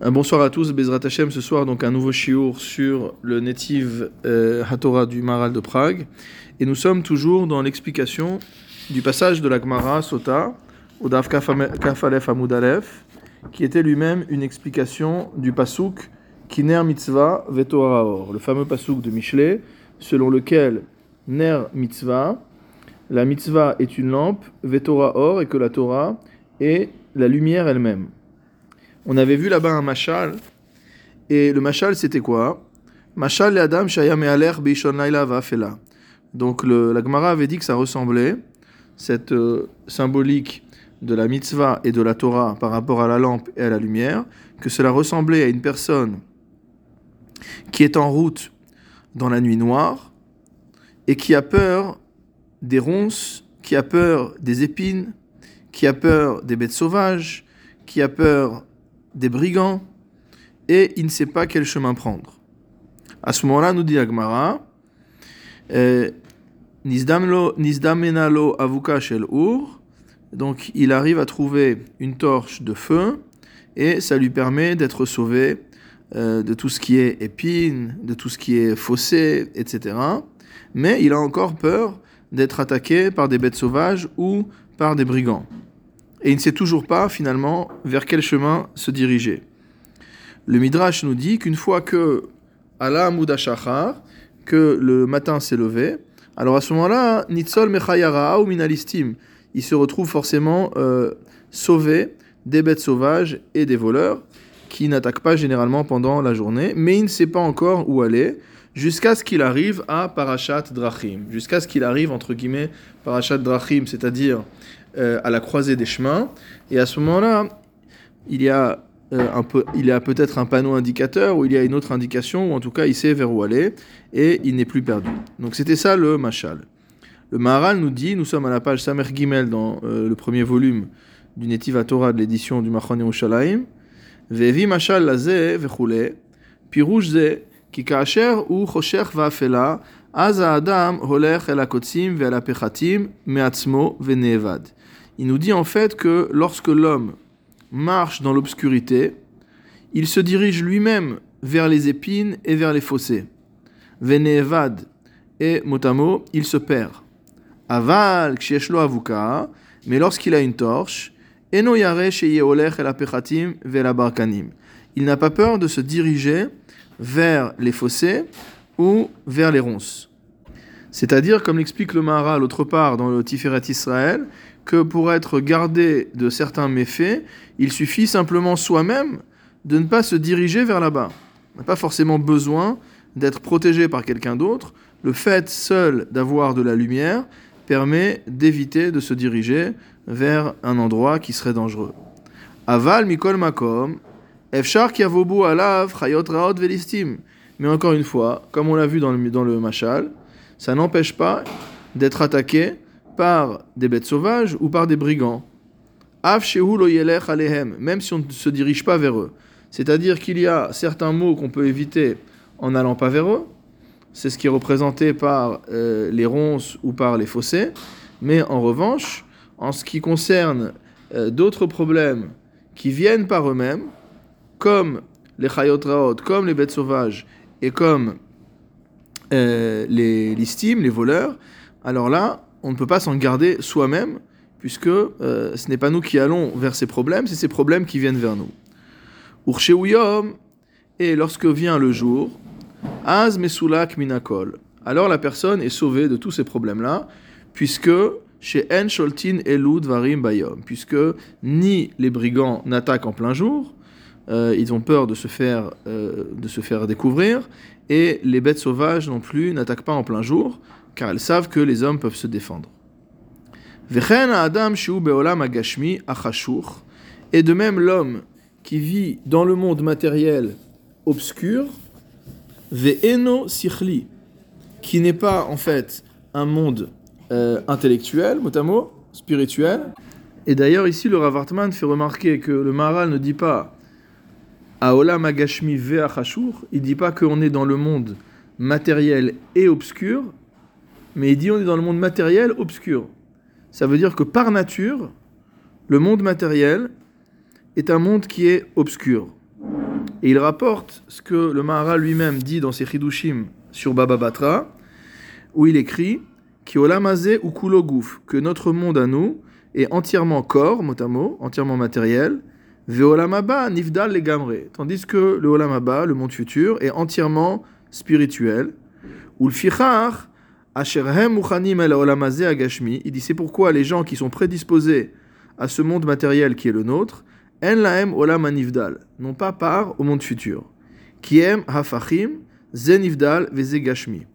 Un bonsoir à tous, Bezrat Hashem, ce soir donc un nouveau shiur sur le native euh, Hatorah du Maral de Prague. Et nous sommes toujours dans l'explication du passage de la Gemara Sota, au Daf Kafalef Amudalef, qui était lui-même une explication du pasuk Kiner Mitzvah Vetoraor, le fameux pasuk de Michelet, selon lequel Ner Mitzvah, la mitzvah est une lampe, Vetoraor, et que la Torah est la lumière elle-même. On avait vu là-bas un machal. Et le machal, c'était quoi? Machal le Adam Vafela. Donc le, la Gemara avait dit que ça ressemblait, cette euh, symbolique de la mitzvah et de la Torah par rapport à la lampe et à la lumière, que cela ressemblait à une personne qui est en route dans la nuit noire et qui a peur des ronces, qui a peur des épines, qui a peur des bêtes sauvages, qui a peur des brigands, et il ne sait pas quel chemin prendre. À ce moment-là, nous dit Agmara, euh, Nizdamenalo avuka shel ur, donc il arrive à trouver une torche de feu, et ça lui permet d'être sauvé euh, de tout ce qui est épine, de tout ce qui est fossé, etc. Mais il a encore peur d'être attaqué par des bêtes sauvages ou par des brigands et il ne sait toujours pas finalement vers quel chemin se diriger. Le Midrash nous dit qu'une fois que Allah que le matin s'est levé, alors à ce moment-là, Nitzol Mechayara ou Minalistim, il se retrouve forcément euh, sauvé des bêtes sauvages et des voleurs qui n'attaquent pas généralement pendant la journée, mais il ne sait pas encore où aller jusqu'à ce qu'il arrive à Parashat Drachim, jusqu'à ce qu'il arrive entre guillemets Parashat Drachim, c'est-à-dire euh, à la croisée des chemins. Et à ce moment-là, il y a euh, un peu, il y a peut-être un panneau indicateur ou il y a une autre indication, ou en tout cas il sait vers où aller et il n'est plus perdu. Donc c'était ça le machal. Le Maharal nous dit, nous sommes à la page Samer Gimel dans euh, le premier volume du Netiva Torah de l'édition du Machon Yerushalayim. Vevi machal laze vechule, pirouj ze, ki kaasher u chosher va'afela, az adam holech el akotzim ve'el apechatim me'atzmo ve'nevad. Il nous dit en fait que lorsque l'homme marche dans l'obscurité, il se dirige lui-même vers les épines et vers les fossés. Venevad et motamo, il se perd. Aval kshieshlo avuka, mais lorsqu'il a une torche, eno yare el barkanim. Il n'a pas peur de se diriger vers les fossés ou vers les ronces. C'est-à-dire, comme l'explique le Mahara l'autre part dans le Tiferet Israël, que pour être gardé de certains méfaits, il suffit simplement soi-même de ne pas se diriger vers là-bas. On n'a pas forcément besoin d'être protégé par quelqu'un d'autre. Le fait seul d'avoir de la lumière permet d'éviter de se diriger vers un endroit qui serait dangereux. Aval mikol makom, efshar kiavobu alav chayot raot velistim. Mais encore une fois, comme on l'a vu dans le, dans le machal, ça n'empêche pas d'être attaqué par des bêtes sauvages ou par des brigands. Même si on ne se dirige pas vers eux. C'est-à-dire qu'il y a certains mots qu'on peut éviter en n'allant pas vers eux. C'est ce qui est représenté par euh, les ronces ou par les fossés. Mais en revanche, en ce qui concerne euh, d'autres problèmes qui viennent par eux-mêmes, comme les chayotraot, comme les bêtes sauvages et comme euh, les listimes, les voleurs, alors là, on ne peut pas s'en garder soi-même, puisque euh, ce n'est pas nous qui allons vers ces problèmes, c'est ces problèmes qui viennent vers nous. Ursheuyom, et lorsque vient le jour, Az Minakol, alors la personne est sauvée de tous ces problèmes-là, puisque chez En Sholtin Elud Varim Bayom, puisque ni les brigands n'attaquent en plein jour, euh, ils ont peur de se, faire, euh, de se faire découvrir, et les bêtes sauvages non plus n'attaquent pas en plein jour, car elles savent que les hommes peuvent se défendre. Et de même l'homme qui vit dans le monde matériel obscur, qui n'est pas en fait un monde euh, intellectuel, mot spirituel. Et d'ailleurs ici le Rav fait remarquer que le Maharal ne dit pas Aolam agashmi ve'achashur, il dit pas qu'on est dans le monde matériel et obscur, mais il dit on est dans le monde matériel obscur. Ça veut dire que par nature, le monde matériel est un monde qui est obscur. Et il rapporte ce que le Maharal lui-même dit dans ses Chidushim sur Baba Batra, où il écrit Ki olamazé ou que notre monde à nous est entièrement corps, mot à mot, entièrement matériel, Veolamaba nifdal legamre, tandis que le Olamaba, le monde futur, est entièrement spirituel. Ou le fichar, il dit c'est pourquoi les gens qui sont prédisposés à ce monde matériel qui est le nôtre, en laem olam anifdal, n'ont pas part au monde futur. Kiem hafachim zenifdal vezegashmi.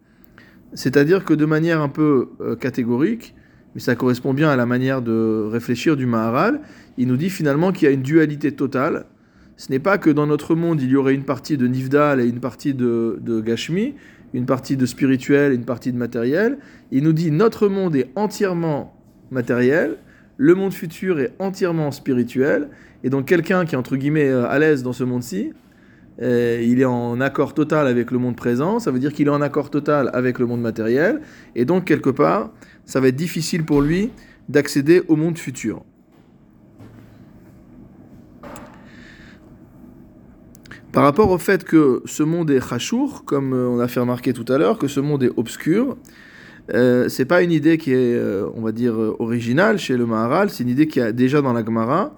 C'est-à-dire que de manière un peu euh, catégorique, mais ça correspond bien à la manière de réfléchir du Maharal, il nous dit finalement qu'il y a une dualité totale. Ce n'est pas que dans notre monde, il y aurait une partie de Nifdal et une partie de, de Gashmi, une partie de spirituel une partie de matériel. Il nous dit notre monde est entièrement matériel, le monde futur est entièrement spirituel, et donc quelqu'un qui est entre guillemets euh, à l'aise dans ce monde-ci, euh, il est en accord total avec le monde présent, ça veut dire qu'il est en accord total avec le monde matériel, et donc quelque part, ça va être difficile pour lui d'accéder au monde futur. Par rapport au fait que ce monde est chachour, comme euh, on a fait remarquer tout à l'heure, que ce monde est obscur, euh, c'est pas une idée qui est, euh, on va dire, euh, originale chez le Maharal, c'est une idée qui a déjà dans la Gemara.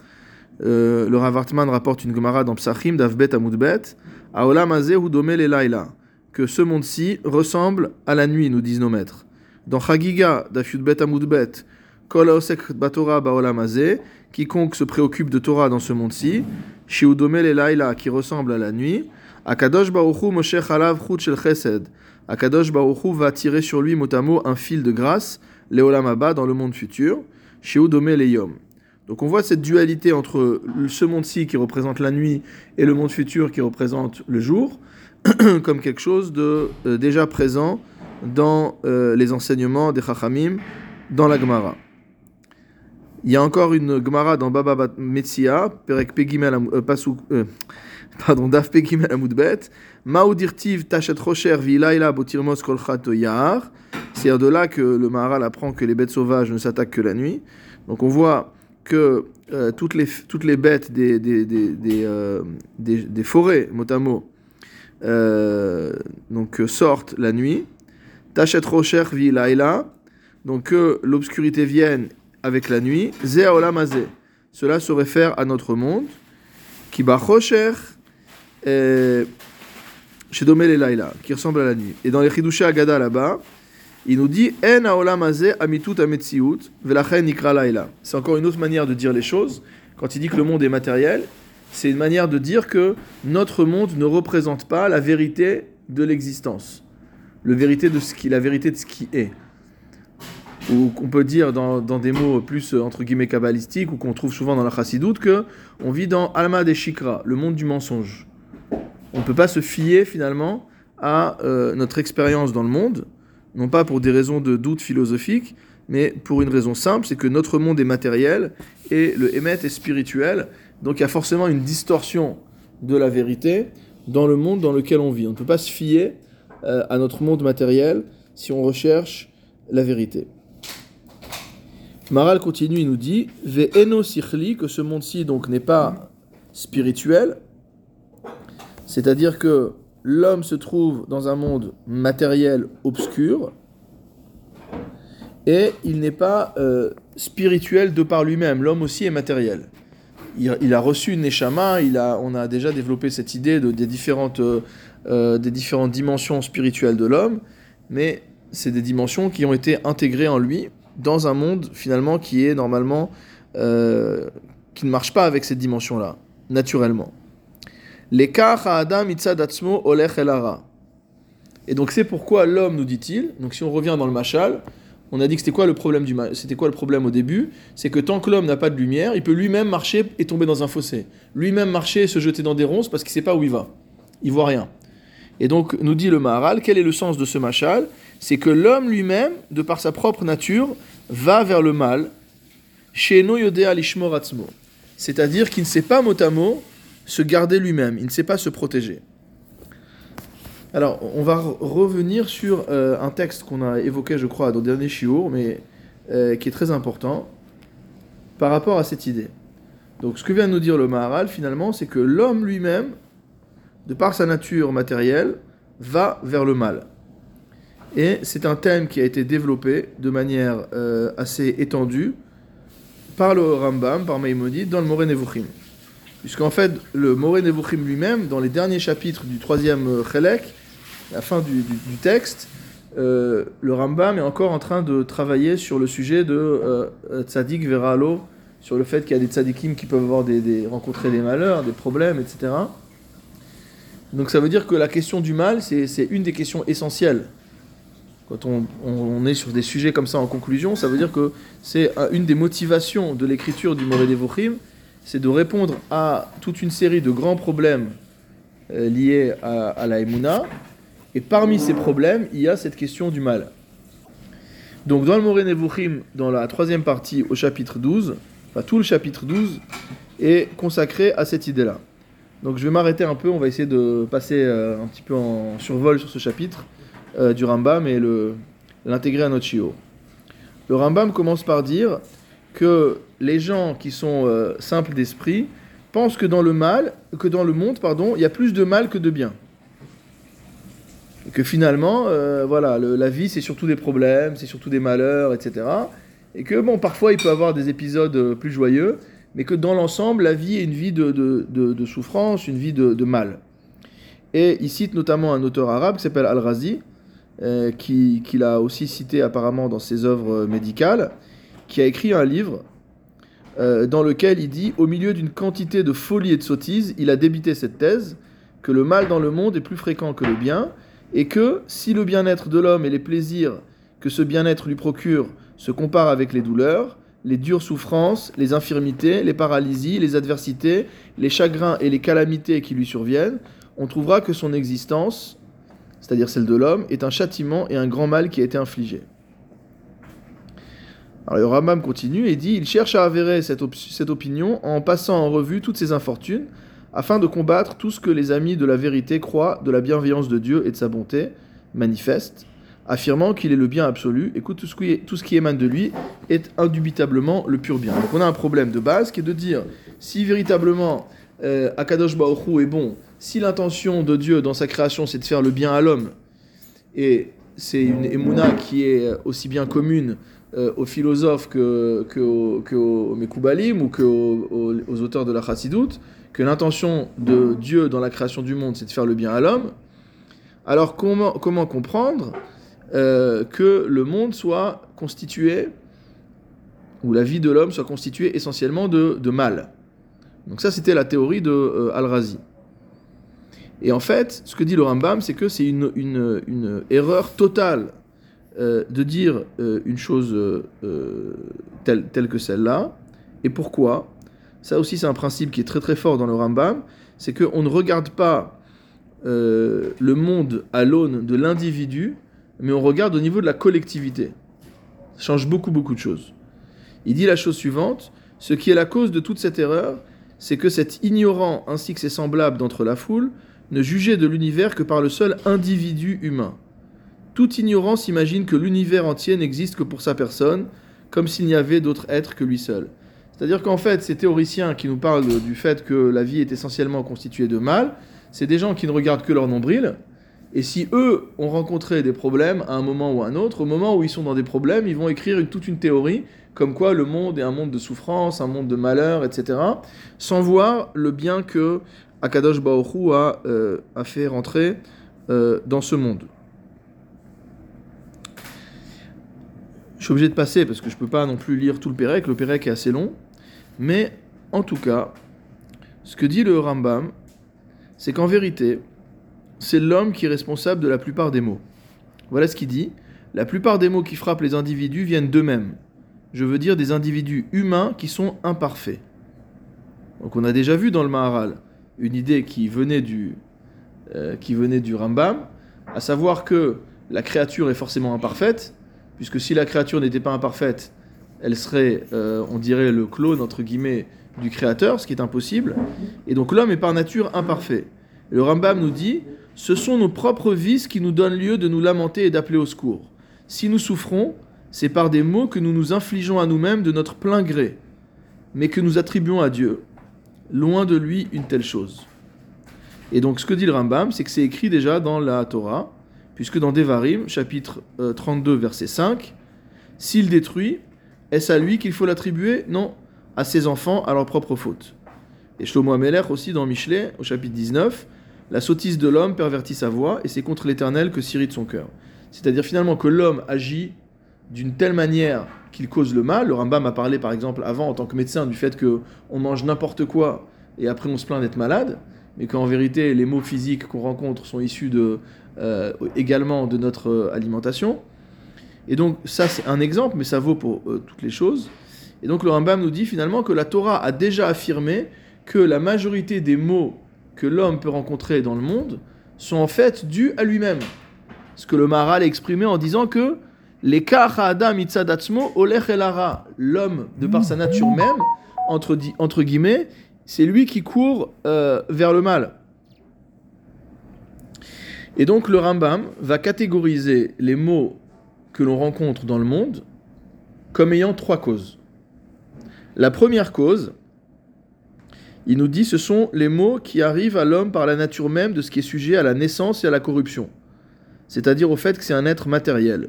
Le Rav Hartman rapporte une Gemara dans Psachim, d'Avbet Amoudbet, Aolam ou Domel et Laila, que ce monde-ci ressemble à la nuit, nous disent nos maîtres. Dans Chagiga, d'Afyudbet Amoudbet, Kol Osek Batora Baolam quiconque se préoccupe de Torah dans ce monde-ci, Shiudomel et Laila, qui ressemble à la nuit, Akadosh Baruchu Moshe Chalav Chut Chesed, Akadosh Baruchu va tirer sur lui mot un fil de grâce, Leolam Abba, dans le monde futur, Shiudomel et Yom. Donc on voit cette dualité entre ce monde-ci qui représente la nuit et le monde futur qui représente le jour, comme quelque chose de euh, déjà présent dans euh, les enseignements des Chachamim, dans la Gemara. Il y a encore une Gemara dans Baba Bat Metzia, Perek Pegimel, euh, Pasuk, euh, pardon, Daf Pegimel Amudbet, Maoudirtiv Tachet Rocher Vilaila Botirmos Kolchat Yahar. C'est de là que le Maharal apprend que les bêtes sauvages ne s'attaquent que la nuit. Donc on voit que euh, toutes, les, toutes les bêtes des, des, des, des, des- forêts, mot à mot, donc, sortent la nuit. Tachet Rocher Vilaila. Donc que l'obscurité vienne avec la nuit. Cela se réfère à notre monde. Qui chez qui ressemble à la nuit. Et dans les Chidushé Agada là-bas, il nous dit En amitut ametziut velachen ikra Laila. C'est encore une autre manière de dire les choses. Quand il dit que le monde est matériel, c'est une manière de dire que notre monde ne représente pas la vérité de l'existence. Le vérité de ce qui, la vérité de ce qui est ou qu'on peut dire dans, des mots plus euh, entre guillemets kabbalistiques ou qu'on trouve souvent dans la chassidoute que on vit dans Alma des Shikra, le monde du mensonge. On ne peut pas se fier finalement à euh, notre expérience dans le monde, non pas pour des raisons de doute philosophique, mais pour une raison simple, c'est que notre monde est matériel et le émet est spirituel, donc il y a forcément une distorsion de la vérité dans le monde dans lequel on vit. On ne peut pas se fier euh, à notre monde matériel si on recherche la vérité. Maral continue, il nous dit que ce monde-ci donc n'est pas spirituel, c'est-à-dire que l'homme se trouve dans un monde matériel obscur et il n'est pas euh, spirituel de par lui-même. L'homme aussi est matériel. Il, a reçu une neshama, on a déjà développé cette idée de, des, différentes, euh, euh, des différentes dimensions spirituelles de l'homme, mais c'est des dimensions qui ont été intégrées en lui dans un monde finalement qui est normalement euh, qui ne marche pas avec cette dimension-là, naturellement. L'écart à Adam. Et donc c'est pourquoi l'homme, nous dit-il, donc si on revient dans le machal, on a dit que c'était quoi le problème du c'était quoi le problème au début? C'est que tant que l'homme n'a pas de lumière, il peut lui-même marcher et tomber dans un fossé. Lui-même marcher et se jeter dans des ronces parce qu'il sait pas où il va. Il voit rien. Et donc nous dit le Maharal, quel est le sens de ce machal? C'est que l'homme lui-même, de par sa propre nature, va vers le mal. Chez. C'est-à-dire qu'il ne sait pas mot à mot se garder lui-même, il ne sait pas se protéger. Alors, on va re- revenir sur euh, un texte qu'on a évoqué, je crois, dans le dernier shiur, mais euh, qui est très important par rapport à cette idée. Donc, ce que vient de nous dire le Maharal, finalement, c'est que l'homme lui-même de par sa nature matérielle, va vers le mal. Et c'est un thème qui a été développé de manière euh, assez étendue par le Rambam, par Maïmonide, dans le Moré Nevuchim. Puisqu'en fait, le Moré Nevuchim lui-même, dans les derniers chapitres du troisième euh, Chelek, la fin du, texte, euh, le Rambam est encore en train de travailler sur le sujet de euh, Tzadik Veralo, sur le fait qu'il y a des tzadikim qui peuvent avoir des, rencontrer des malheurs, des problèmes, etc. Donc ça veut dire que la question du mal, c'est une des questions essentielles. Quand on, est sur des sujets comme ça en conclusion, ça veut dire que c'est une des motivations de l'écriture du Moré Devochim, c'est de répondre à toute une série de grands problèmes euh, liés à, la Emouna. Et parmi ces problèmes, il y a cette question du mal. Donc dans le Moré Nevuchim, dans la troisième partie au chapitre 12, tout le chapitre 12 est consacré à cette idée-là. Donc je vais m'arrêter un peu, on va essayer de passer euh, un petit peu en survol sur ce chapitre euh, du Rambam et l'intégrer à notre. Le Rambam commence par dire que les gens qui sont euh, simples d'esprit pensent que dans le mal, que dans le monde, pardon, il y a plus de mal que de bien. Et que finalement, voilà, la vie c'est surtout des problèmes, c'est surtout des malheurs, etc. Et que bon, parfois il peut avoir des épisodes plus joyeux, mais que dans l'ensemble, la vie est une vie de, souffrance, une vie de, mal. Et il cite notamment un auteur arabe qui s'appelle Al-Razi, euh, qu'il a aussi cité apparemment dans ses œuvres médicales, qui a écrit un livre euh, dans lequel il dit, au milieu d'une quantité de folie et de sottises, il a débité cette thèse, que le mal dans le monde est plus fréquent que le bien, et que si le bien-être de l'homme et les plaisirs que ce bien-être lui procure se comparent avec les douleurs, les dures souffrances, les infirmités, les paralysies, les adversités, les chagrins et les calamités qui lui surviennent, on trouvera que son existence, c'est-à-dire celle de l'homme, est un châtiment et un grand mal qui a été infligé. Alors le Rambam continue et dit il cherche à avérer cette, opinion en passant en revue toutes ses infortunes, afin de combattre tout ce que les amis de la vérité croient de la bienveillance de Dieu et de sa bonté manifeste, affirmant qu'il est le bien absolu et que tout ce, qui, émane de lui est indubitablement le pur bien. Donc on a un problème de base qui est de dire si véritablement euh, Akadosh Baruch est bon, si l'intention de Dieu dans sa création c'est de faire le bien à l'homme, et c'est une émouna qui est aussi bien commune euh, aux philosophes que, que, aux, que Mekoubalim ou qu'aux aux, auteurs de la Chassidoute, que l'intention de Dieu dans la création du monde c'est de faire le bien à l'homme, alors comment, comprendre euh, que le monde soit constitué, ou la vie de l'homme soit constituée essentiellement de, mal? Donc ça, c'était la théorie de euh, Al-Razi. Et en fait, ce que dit le Rambam, c'est que c'est une, erreur totale euh, de dire une chose telle, telle, que celle-là. Et pourquoi? Ça aussi, c'est un principe qui est très très fort dans le Rambam, c'est qu'on ne regarde pas le monde à l'aune de l'individu, mais on regarde au niveau de la collectivité. Ça change beaucoup, beaucoup de choses. Il dit la chose suivante ce qui est la cause de toute cette erreur, c'est que cet ignorant ainsi que ses semblables d'entre la foule ne jugeaient de l'univers que par le seul individu humain. Tout ignorant s'imagine que l'univers entier n'existe que pour sa personne, comme s'il n'y avait d'autre être que lui seul. C'est-à-dire qu'en fait, ces théoriciens qui nous parlent du fait que la vie est essentiellement constituée de mal, c'est des gens qui ne regardent que leur nombril, et si eux ont rencontré des problèmes à un moment ou à un autre, au moment où ils sont dans des problèmes, ils vont écrire toute une théorie comme quoi le monde est un monde de souffrance, un monde de malheur, etc., sans voir le bien que Akadosh Baoru a, euh, a fait rentrer euh, dans ce monde. Je suis obligé de passer parce que je ne peux pas non plus lire tout le Pérec, le Pérec est assez long, mais en tout cas, ce que dit le Rambam, c'est qu'en vérité, c'est l'homme qui est responsable de la plupart des maux. Voilà ce qu'il dit. La plupart des maux qui frappent les individus viennent d'eux-mêmes. Je veux dire des individus humains qui sont imparfaits. Donc on a déjà vu dans le Maharal une idée qui venait du, euh, qui venait du Rambam, à savoir que la créature est forcément imparfaite, puisque si la créature n'était pas imparfaite, elle serait, euh, on dirait, le clone, entre guillemets, du créateur, ce qui est impossible. Et donc l'homme est par nature imparfait. le Rambam nous dit, ce sont nos propres vices qui nous donnent lieu de nous lamenter et d'appeler au secours. Si nous souffrons, c'est par des maux que nous nous infligeons à nous-mêmes de notre plein gré, mais que nous attribuons à Dieu. Loin de lui une telle chose. Et donc ce que dit le Rambam, c'est que c'est écrit déjà dans la Torah, puisque dans Devarim, chapitre euh, 32, verset 5, s'il détruit, est-ce à lui qu'il faut l'attribuer? Non, à ses enfants, à leur propre faute. Et Shlomo Ameler aussi dans Michelet, au chapitre 19, la sottise de l'homme pervertit sa voix, et c'est contre l'Éternel que s'irrite son cœur. C'est-à-dire finalement que l'homme agit d'une telle manière qu'il cause le mal. Le Rambam a parlé par exemple avant en tant que médecin du fait que on mange n'importe quoi et après on se plaint d'être malade, mais qu'en vérité les maux physiques qu'on rencontre sont issus de, euh, également de notre euh, alimentation. Et donc ça c'est un exemple, mais ça vaut pour euh, toutes les choses. Et donc le Rambam nous dit finalement que la Torah a déjà affirmé que la majorité des maux que l'homme peut rencontrer dans le monde sont en fait dus à lui-même. Ce que le Maharal a exprimé en disant que les adam itzadatzmo olech elara, l'homme de par sa nature même, entre, entre guillemets, c'est lui qui court euh, vers le mal. Et donc le Rambam va catégoriser les mots que l'on rencontre dans le monde comme ayant trois causes. La première cause, il nous dit ce sont les mots qui arrivent à l'homme par la nature même de ce qui est sujet à la naissance et à la corruption, c'est-à-dire au fait que c'est un être matériel.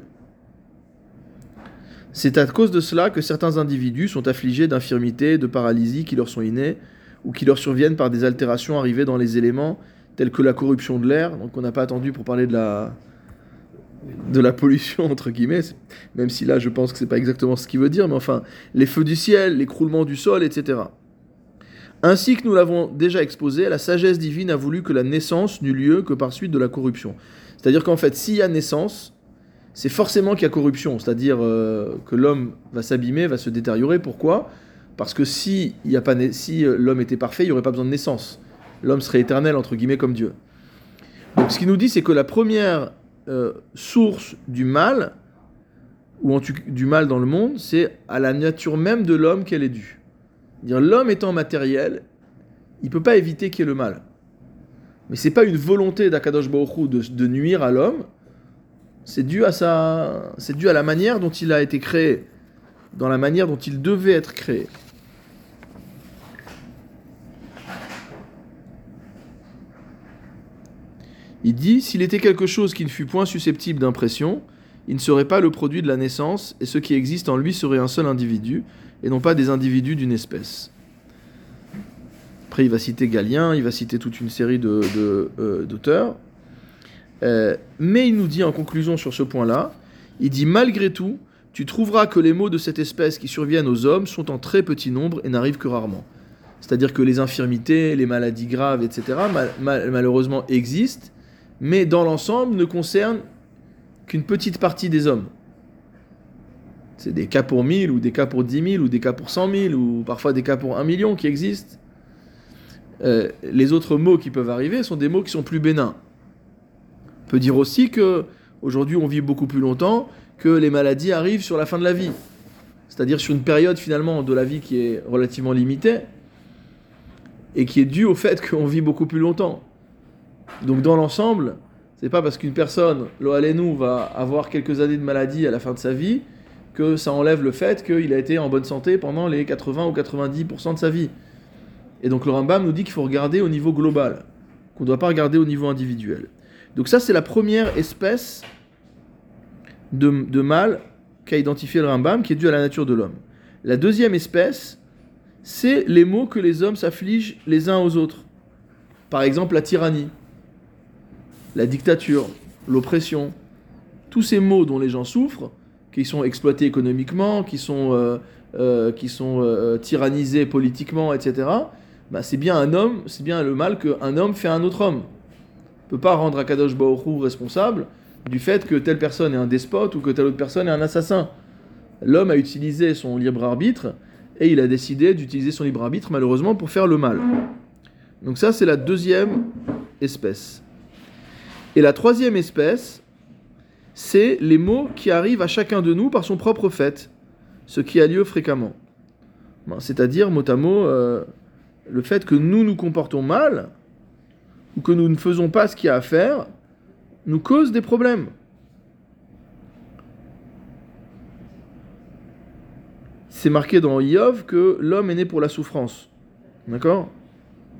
C'est à cause de cela que certains individus sont affligés d'infirmités, de paralysie qui leur sont innées, ou qui leur surviennent par des altérations arrivées dans les éléments, tels que la corruption de l'air, donc on n'a pas attendu pour parler de la, de la pollution, entre guillemets, même si là je pense que c'est pas exactement ce qu'il veut dire, mais enfin, les feux du ciel, l'écroulement du sol, etc. Ainsi que nous l'avons déjà exposé, la sagesse divine a voulu que la naissance n'eût lieu que par suite de la corruption. C'est-à-dire qu'en fait, s'il y a naissance, c'est forcément qu'il y a corruption, c'est-à-dire euh, que l'homme va s'abîmer, va se détériorer. Pourquoi? Parce que si, si euh, l'homme était parfait, il n'y aurait pas besoin de naissance. L'homme serait éternel, entre guillemets, comme Dieu. Donc ce qu'il nous dit, c'est que la première euh, source du mal, ou du mal dans le monde, c'est à la nature même de l'homme qu'elle est due. L'homme étant matériel, il peut pas éviter qu'il y ait le mal. Mais c'est pas une volonté d'Akadosh Baruch de nuire à l'homme, c'est dû à sa, c'est dû à la manière dont il a été créé, dans la manière dont il devait être créé. Il dit s'il était quelque chose qui ne fût point susceptible d'impression, il ne serait pas le produit de la naissance, et ce qui existe en lui serait un seul individu, et non pas des individus d'une espèce. Après, il va citer Galien, il va citer toute une série de, euh, d'auteurs. Euh, mais il nous dit en conclusion sur ce point-là, il dit malgré tout, tu trouveras que les maux de cette espèce qui surviennent aux hommes sont en très petit nombre et n'arrivent que rarement. C'est-à-dire que les infirmités, les maladies graves, etc., malheureusement existent, mais dans l'ensemble ne concernent qu'une petite partie des hommes. C'est des cas pour 1000 ou des cas pour 10 000 ou des cas pour 100 000 ou parfois des cas pour 1 million qui existent. Euh, les autres mots qui peuvent arriver sont des mots qui sont plus bénins. On peut dire aussi que aujourd'hui on vit beaucoup plus longtemps, que les maladies arrivent sur la fin de la vie. C'est-à-dire sur une période finalement de la vie qui est relativement limitée et qui est due au fait qu'on vit beaucoup plus longtemps. Donc dans l'ensemble, c'est pas parce qu'une personne, nous va avoir quelques années de maladie à la fin de sa vie que ça enlève le fait qu'il a été en bonne santé pendant les 80 ou 90% de sa vie. Et donc le Rambam nous dit qu'il faut regarder au niveau global, qu'on ne doit pas regarder au niveau individuel. Donc ça c'est la première espèce de, de mal qu'a identifié le Rambam, qui est due à la nature de l'homme. La deuxième espèce, c'est les maux que les hommes s'affligent les uns aux autres. Par exemple la tyrannie, la dictature, l'oppression. Tous ces maux dont les gens souffrent, qui sont exploités économiquement, qui sont, euh, euh, euh, tyrannisés politiquement, etc., bah, c'est bien un homme, c'est bien le mal qu'un homme fait à un autre homme. Peut pas rendre Akadosh Baoru responsable du fait que telle personne est un despote ou que telle autre personne est un assassin. L'homme a utilisé son libre arbitre et il a décidé d'utiliser son libre arbitre malheureusement pour faire le mal. Donc ça c'est la deuxième espèce. Et la troisième espèce, c'est les mots qui arrivent à chacun de nous par son propre fait, ce qui a lieu fréquemment. C'est-à-dire, mot à mot, euh, le fait que nous nous comportons mal, ou que nous ne faisons pas ce qu'il y a à faire, nous cause des problèmes. C'est marqué dans Iov que l'homme est né pour la souffrance. D'accord?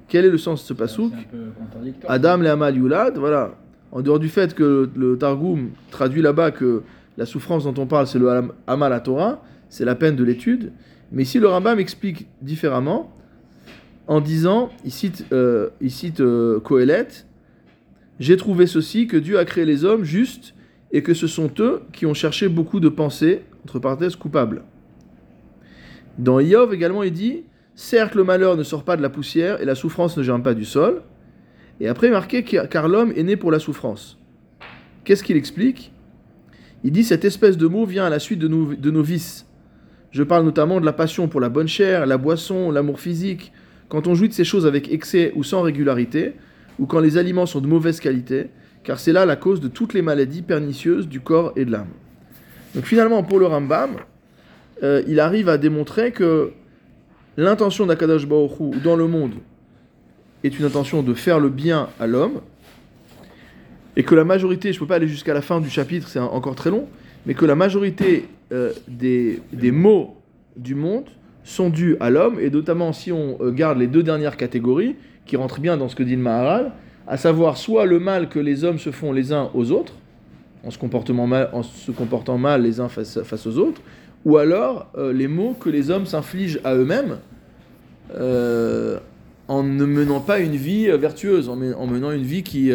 Quel est le sens de ce pasouk? Adam le Amal Yulad, voilà. En dehors du fait que le Targum traduit là-bas que la souffrance dont on parle, c'est le Am- Amal à Torah, c'est la peine de l'étude. Mais ici, le Rambam explique différemment en disant, il cite, euh, cite euh, J'ai trouvé ceci, que Dieu a créé les hommes justes et que ce sont eux qui ont cherché beaucoup de pensées, entre parenthèses, coupables. Dans Iov également, il dit Certes, le malheur ne sort pas de la poussière et la souffrance ne germe pas du sol. Et après, marqué car l'homme est né pour la souffrance. Qu'est-ce qu'il explique? Il dit Cette espèce de mot vient à la suite de nos vices. Je parle notamment de la passion pour la bonne chair, la boisson, l'amour physique. Quand on jouit de ces choses avec excès ou sans régularité, ou quand les aliments sont de mauvaise qualité, car c'est là la cause de toutes les maladies pernicieuses du corps et de l'âme. Donc finalement, pour le Rambam, euh, il arrive à démontrer que l'intention d'Akadash Baruch Hu dans le monde est une intention de faire le bien à l'homme, et que la majorité, je ne peux pas aller jusqu'à la fin du chapitre, c'est encore très long, mais que la majorité euh, des, des maux du monde sont dus à l'homme, et notamment si on euh, garde les deux dernières catégories, qui rentrent bien dans ce que dit le Maharal, à savoir soit le mal que les hommes se font les uns aux autres, en se comportant mal, en se comportant mal les uns face, aux autres, ou alors euh, les maux que les hommes s'infligent à eux-mêmes euh, en ne menant pas une vie vertueuse, en, men- en menant une vie qui,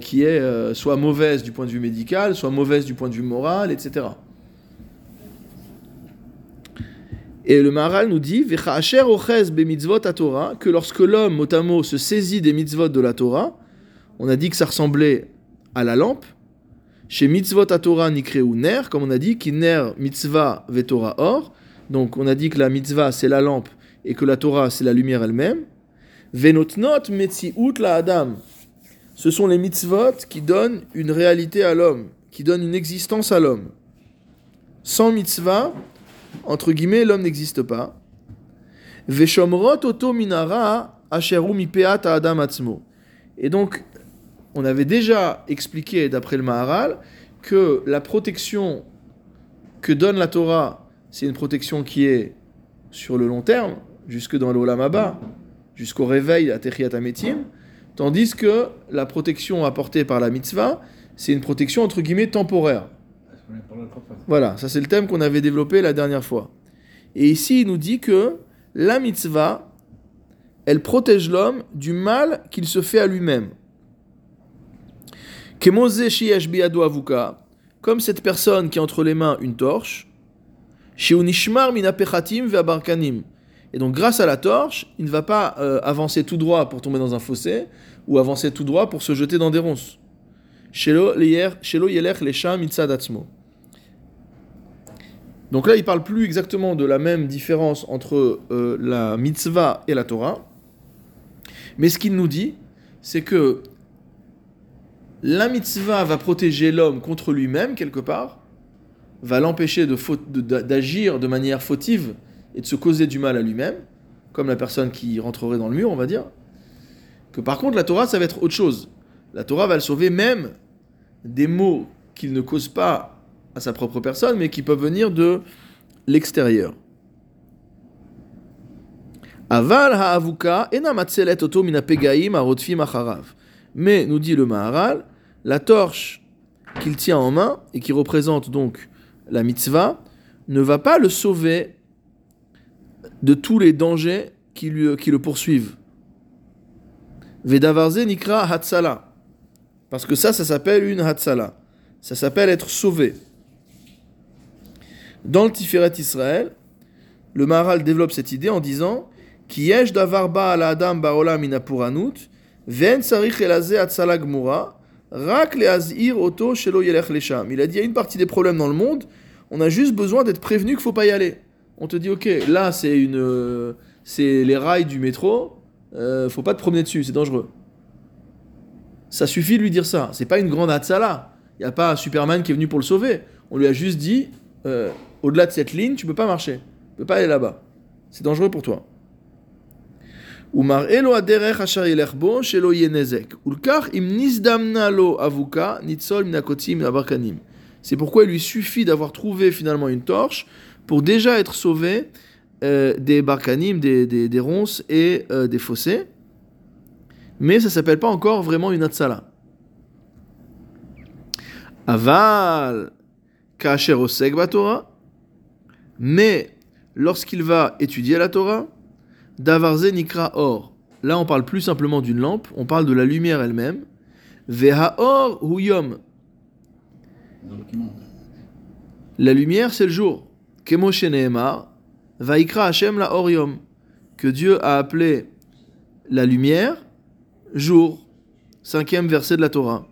qui est soit mauvaise du point de vue médical, soit mauvaise du point de vue moral, etc. Et le Maharal nous dit que lorsque l'homme mot se saisit des mitzvot de la Torah, on a dit que ça ressemblait à la lampe. Chez mitzvot à Torah nikreu ner, comme on a dit, qui ner mitzvah ve Torah or. Donc on a dit que la mitzvah c'est la lampe et que la Torah c'est la lumière elle-même. Venotnot metziut la adam. Ce sont les mitzvot qui donnent une réalité à l'homme, qui donnent une existence à l'homme. Sans mitzvah, entre guillemets, l'homme n'existe pas. Veshomrot oto minara asheru mipeat adam atzmo. Et donc, on avait déjà expliqué, d'après le Maharal, que la protection que donne la Torah, c'est une protection qui est sur le long terme, jusque dans l'Olam Abba, jusqu'au réveil à Techiyat tandis que la protection apportée par la mitzvah, c'est une protection entre guillemets temporaire. Voilà, ça c'est le thème qu'on avait développé la dernière fois. Et ici, il nous dit que la mitzvah, elle protège l'homme du mal qu'il se fait à lui-même. Comme cette personne qui a entre les mains une torche. Et donc, grâce à la torche, il ne va pas euh, avancer tout droit pour tomber dans un fossé, ou avancer tout droit pour se jeter dans des ronces. Shelo leyer- shelo yelech lesha mitzad atzmo. Donc là, il parle plus exactement de la même différence entre euh, la mitzvah et la Torah. Mais ce qu'il nous dit, c'est que la mitzvah va protéger l'homme contre lui-même, quelque part, va l'empêcher d'agir de manière fautive et de se causer du mal à lui-même, comme la personne qui rentrerait dans le mur, on va dire. Que par contre, la Torah, ça va être autre chose. La Torah va le sauver même des maux qu'il ne cause pas à sa propre personne, mais qui peuvent venir de l'extérieur. Aval ha'avuka ena matzelet oto mina pegaim harodfim acharav. Mais, nous dit le Maharal, la torche qu'il tient en main, et qui représente donc la mitzvah, ne va pas le sauver de tous les dangers qui, lui- qui le poursuivent. Vedavarze nikra hatsala. Parce que ça, ça s'appelle une hatsala. Ça s'appelle être sauvé. Dans le Tiferet Israël, le Maharal développe cette idée en disant Ki yesh davar ba ala adam baolam min apuranut, ve'en sarich elaze hatsala gmura, rak oto shelo yelech. Il a dit il y a une partie des problèmes dans le monde, on a juste besoin d'être prévenu qu'il faut pas y aller. On te dit ok, là c'est une, euh, c'est les rails du métro, euh, faut pas te promener dessus, c'est dangereux. Ça suffit de lui dire ça. C'est pas une grande hatsala. Il n'y a pas un Superman qui est venu pour le sauver. On lui a juste dit, euh, au-delà de cette ligne, tu peux pas marcher. Tu peux pas aller là-bas. C'est dangereux pour toi. C'est pourquoi il lui suffit d'avoir trouvé finalement une torche pour déjà être sauvé euh, des barkanim, des, des, des ronces et euh, des fossés. mais ça s'appelle pas encore vraiment une Hatzala. Aval, Kacher Oseg Torah, mais lorsqu'il va étudier la Torah, Davarze Nikra Or. Là, on parle plus simplement d'une lampe, on parle de la lumière elle-même. Veha Or Huyom. La lumière, c'est le jour. Kemoshe Nehemar, Vaikra Hashem la Oriom. Que Dieu a appelé la lumière jour. Cinquième verset de la Torah.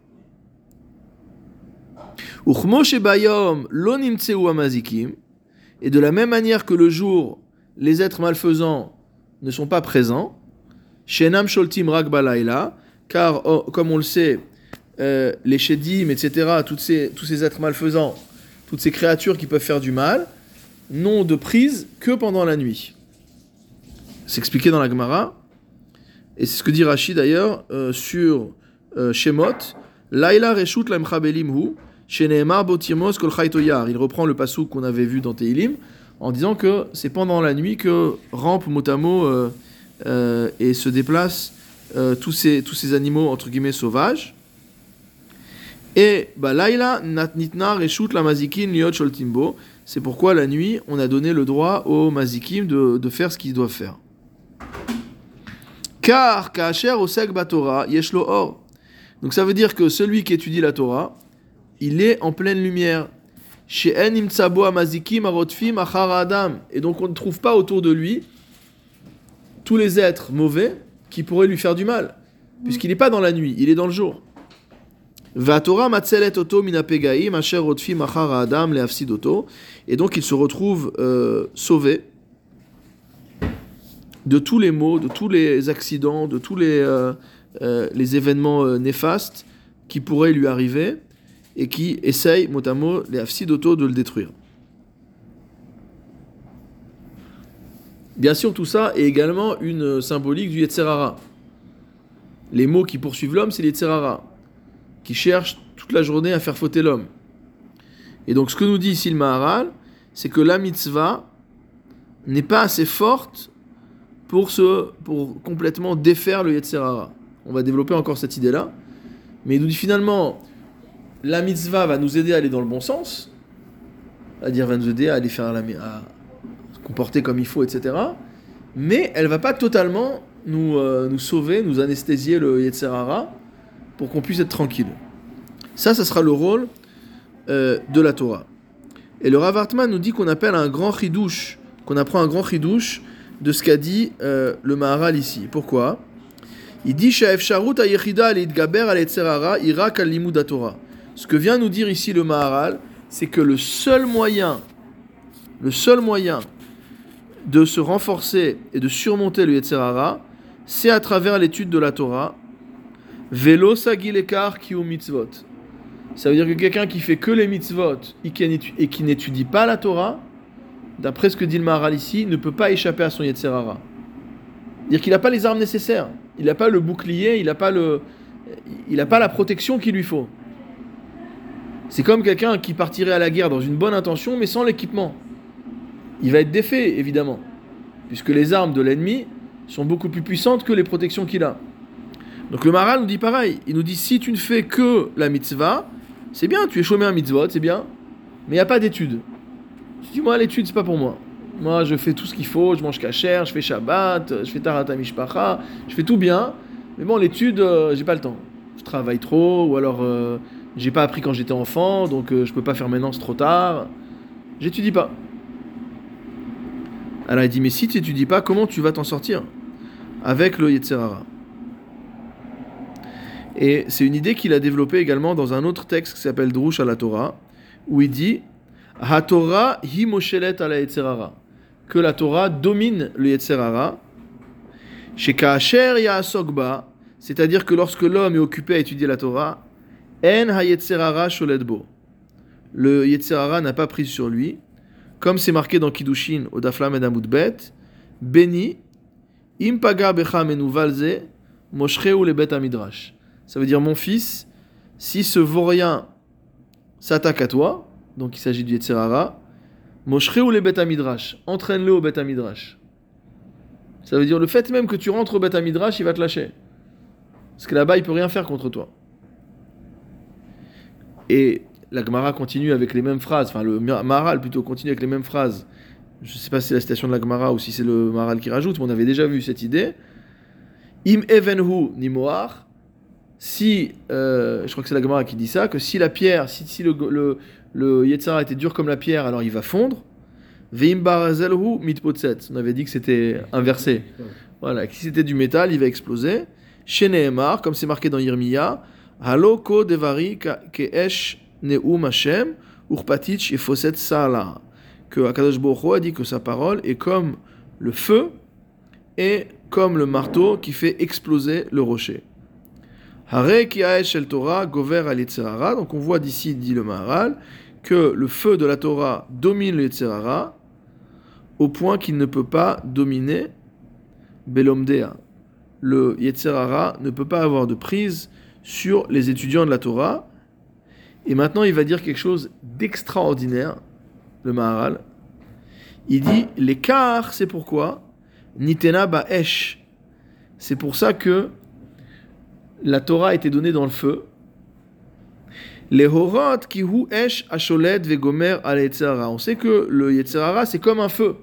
Uchmo Shebayom lo nimtseu amazikim. Et de la même manière que le jour, les êtres malfaisants ne sont pas présents. Shenam Sholtim Rak Balayla. Car, oh, comme on le sait, euh, les Shedim, etc., ces, tous ces êtres malfaisants, toutes ces créatures qui peuvent faire du mal, n'ont de prise que pendant la nuit. C'est expliqué dans la Gemara, et c'est ce que dit Rashi d'ailleurs euh, sur euh, Shemot. Laila reshut lamchabelim hu, Il reprend le passou qu'on avait vu dans Teilim, en disant que c'est pendant la nuit que rampent mot à mot euh, euh, et se déplacent euh, tous, ces, tous ces animaux entre guillemets sauvages. Et bah, Laila nat- nitna reshut la mazikin liot sholtimbo. C'est pourquoi la nuit, on a donné le droit aux mazikim de, de faire ce qu'ils doivent faire. Car kacher osek batora yeshlo or. Donc ça veut dire que celui qui étudie la Torah, il est en pleine lumière. Et donc on ne trouve pas autour de lui tous les êtres mauvais qui pourraient lui faire du mal. Puisqu'il n'est pas dans la nuit, il est dans le jour. Et donc il se retrouve euh, sauvé de tous les maux, de tous les accidents, de tous les, euh, euh, événements néfastes qui pourraient lui arriver et qui essayent, mot à mot, les Afsidoto de le détruire. Bien sûr, tout ça est également une symbolique du Yetzerara. Les mots qui poursuivent l'homme, c'est les Yetzerara, qui cherchent toute la journée à faire fauter l'homme. Et donc, ce que nous dit ici le Maharal, c'est que la mitzvah n'est pas assez forte pour, se, pour complètement défaire le Yetzerara. On va développer encore cette idée-là. Mais il nous dit finalement, la mitzvah va nous aider à aller dans le bon sens, c'est-à-dire va nous aider à aller faire la, à se comporter comme il faut, etc. Mais elle va pas totalement nous, euh, nous sauver, nous anesthésier le Yetzerara pour qu'on puisse être tranquille. Ça, ça sera le rôle euh, de la Torah. Et le Rav Hartman nous dit qu'on appelle un grand chidouche, qu'on apprend un grand chidouche de ce qu'a dit euh, le Maharal ici. Pourquoi? Il dit Sha'efsharut ayechida gaber al irak al limud Torah. Ce que vient nous dire ici le Maharal, c'est que le seul moyen, le seul moyen de se renforcer et de surmonter le Yetzerara, c'est à travers l'étude de la Torah. Velo sagilekar kiu mitzvot. Ça veut dire que quelqu'un qui fait que les mitzvot et qui n'étudie pas la Torah, d'après ce que dit le Maharal ici, ne peut pas échapper à son Yetzerara. Dire qu'il n'a pas les armes nécessaires, il n'a pas le bouclier, il n'a pas, le, il n'a pas la protection qu'il lui faut. C'est comme quelqu'un qui partirait à la guerre dans une bonne intention, mais sans l'équipement. Il va être défait, évidemment, puisque les armes de l'ennemi sont beaucoup plus puissantes que les protections qu'il a. Donc le Maharal nous dit pareil, il nous dit si tu ne fais que la mitzvah, c'est bien, tu es chômé un mitzvot, c'est bien, mais il n'y a pas d'étude. Tu dis, moi, l'étude, c'est pas pour moi. Moi, je fais tout ce qu'il faut, je mange kasher, je fais Shabbat, je fais Tarata Mishpacha, je fais tout bien. Mais bon, l'étude, euh, j'ai pas le temps. Je travaille trop, ou alors euh, j'ai pas appris quand j'étais enfant, donc euh, je peux pas faire maintenant, c'est trop tard. J'étudie pas. Alors il dit, mais si tu n'étudies pas, comment tu vas t'en sortir? Avec le Yetzerara. Et c'est une idée qu'il a développée également dans un autre texte qui s'appelle Drush à la Torah, où il dit HaTorah hi moshelet ala Yetzerara. Que la Torah domine le Yetzerara. Chez Kaacher ya'asok ba, c'est-à-dire que lorsque l'homme est occupé à étudier la Torah, En ha-Yetzerara sholet bo. Le Yetzerara n'a pas prise sur lui. Comme c'est marqué dans Kiddushin au Daflam et Bet, Béni, impaga becha menuvalze, moshcheu le bet midrash. Ça veut dire, mon fils, si ce vaurien s'attaque à toi, donc il s'agit du Yetzerara, moshcheu le bet midrash, entraîne-le au bet midrash. Ça veut dire, le fait même que tu rentres au bet midrash, il va te lâcher. Parce que là-bas, il peut rien faire contre toi. Et la Gemara continue avec les mêmes phrases, enfin le Maharal plutôt continue avec les mêmes phrases. Je ne sais pas si c'est la citation de la Gemara ou si c'est le Maharal qui rajoute, mais on avait déjà vu cette idée. Im evenhu nimoar. Si, euh, je crois que c'est la Gemara qui dit ça, que si la pierre, si, si le, le, le Yetzara était dur comme la pierre, alors il va fondre. Veim barazelhu mitpotset. On avait dit que c'était inversé. Voilà, si c'était du métal, il va exploser. Chez comme c'est marqué dans Yirmiya, Halo ko devari ke esh neum Hashem urpatich et sala. Que Akadosh Baruch a dit que sa parole est comme le feu et comme le marteau qui fait exploser le rocher. Hare ki el Torah gover al Donc on voit d'ici, dit le Maharal, que le feu de la Torah domine le Yetzerara au point qu'il ne peut pas dominer Belomdea. Le Yetzerara ne peut pas avoir de prise sur les étudiants de la Torah. Et maintenant, il va dire quelque chose d'extraordinaire, le Maharal. Il dit l'écart, c'est pourquoi? Nitena Ba'esh. C'est pour ça que la Torah a été donnée dans le feu. Les horot qui hu esh asholed vegomer al On sait que le Yetzerara, c'est comme un feu.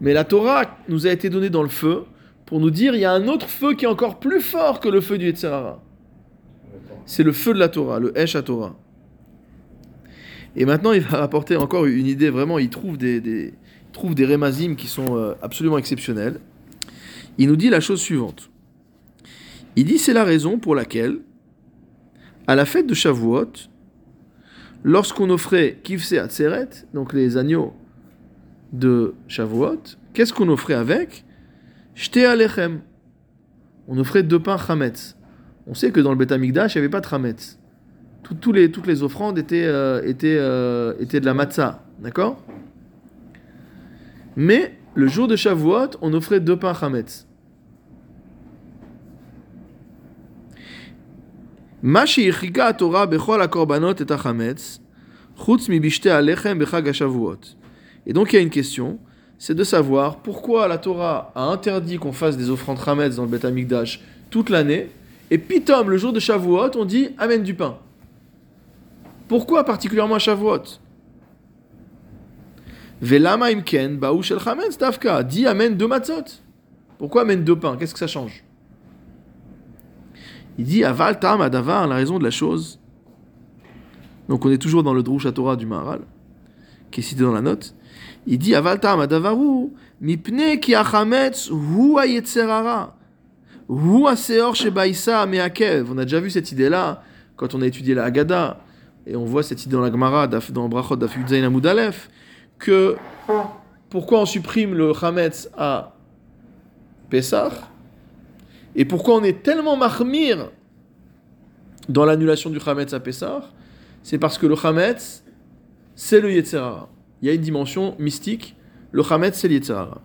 Mais la Torah nous a été donnée dans le feu pour nous dire il y a un autre feu qui est encore plus fort que le feu du Yetzerara. C'est le feu de la Torah, le Esh à Torah. Et maintenant, il va rapporter encore une idée, vraiment, il trouve des, des, trouve des rémazim qui sont euh, absolument exceptionnels. Il nous dit la chose suivante. Il dit c'est la raison pour laquelle, à la fête de Shavuot, lorsqu'on offrait Kivse Atzeret, donc les agneaux de Shavuot, qu'est-ce qu'on offrait avec? Shte Alechem. On offrait deux pains Chametz. On sait que dans le Beth Amikdash, il n'y avait pas de Chametz. les, toutes les offrandes étaient, euh, étaient, euh, étaient de la matzah. D'accord? Mais le jour de Shavuot, on offrait deux pains Chametz. Ma Torah bechol akorbanot et achametz, chutz mi bishte alechem bechag Shavuot. Et donc il y a une question, c'est de savoir pourquoi la Torah a interdit qu'on fasse des offrandes Hametz dans le Beth Amikdash toute l'année, et pitom, le jour de Shavuot, on dit amène du pain. Pourquoi particulièrement à Shavuot? Velama imken baou shel chametz tafka. Dit amène deux matzot. Pourquoi amène deux pains Qu'est-ce que ça change? Il dit aval tam adavar, la raison de la chose. Donc on est toujours dans le Drush Torah du Maharal, qui est cité dans la note. Il dit Avaltam adavaru mipne ki achametz hu ayetzerara hu aseor meakev. On a déjà vu cette idée-là quand on a étudié la Haggadah. Et on voit cette idée dans la Gemara dans Brachot d'Afud Zayin Amudalef que pourquoi on supprime le chametz à Pessah et pourquoi on est tellement marmir dans l'annulation du chametz à Pessah? C'est parce que le chametz c'est le Yetzerara il y a une dimension mystique. Le Hametz, c'est l'Yetzirara.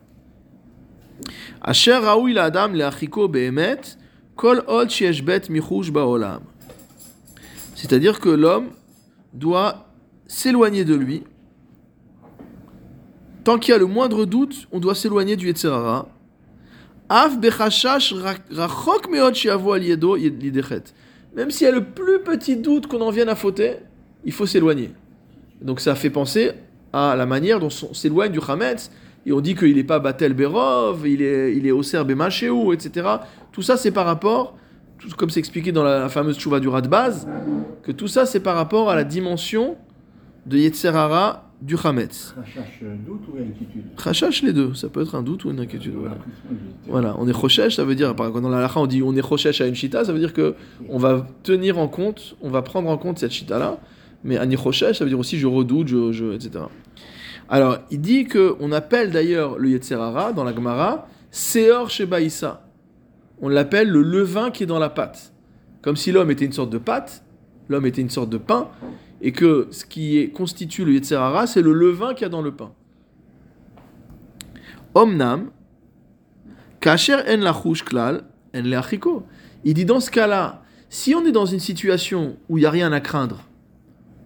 Asher raoui la adam le'achiko be'emet, kol michush ba'olam. C'est-à-dire que l'homme doit s'éloigner de lui. Tant qu'il y a le moindre doute, on doit s'éloigner du Yetzirara. Av bechashash rachok meod shiavo al yedo lidechet. Même s'il y a le plus petit doute qu'on en vienne à fauter, il faut s'éloigner. Donc ça fait penser à la manière dont on s'éloigne du Hametz, et on dit qu'il n'est pas Batel Berov, il est, il est Oser Bemachéou, etc. Tout ça, c'est par rapport, tout comme c'est expliqué dans la, fameuse Chouva du Radbaz, que tout ça, c'est par rapport à la dimension de Yetzerara du Hametz. Chachash, doute ou inquiétude Chachash, les deux. Ça peut être un doute ou une inquiétude. Voilà, voilà. on est Chochesh, ça veut dire, quand dans la Lacha on dit on est Chochesh à une Chita, ça veut dire que on va tenir en compte, on va prendre en compte cette Chita-là mais Anichoshesh, ça veut dire aussi je redoute, je, etc. Alors, il dit qu'on appelle d'ailleurs le Yetzerara dans la Gemara Seor Shebaïsa. On l'appelle le levain qui est dans la pâte. Comme si l'homme était une sorte de pâte, l'homme était une sorte de pain, et que ce qui est, constitue le Yetzerara, c'est le levain qu'il y a dans le pain. Omnam, Kacher en lachush klal, en leachiko. Il dit dans ce cas-là, si on est dans une situation où il n'y a rien à craindre,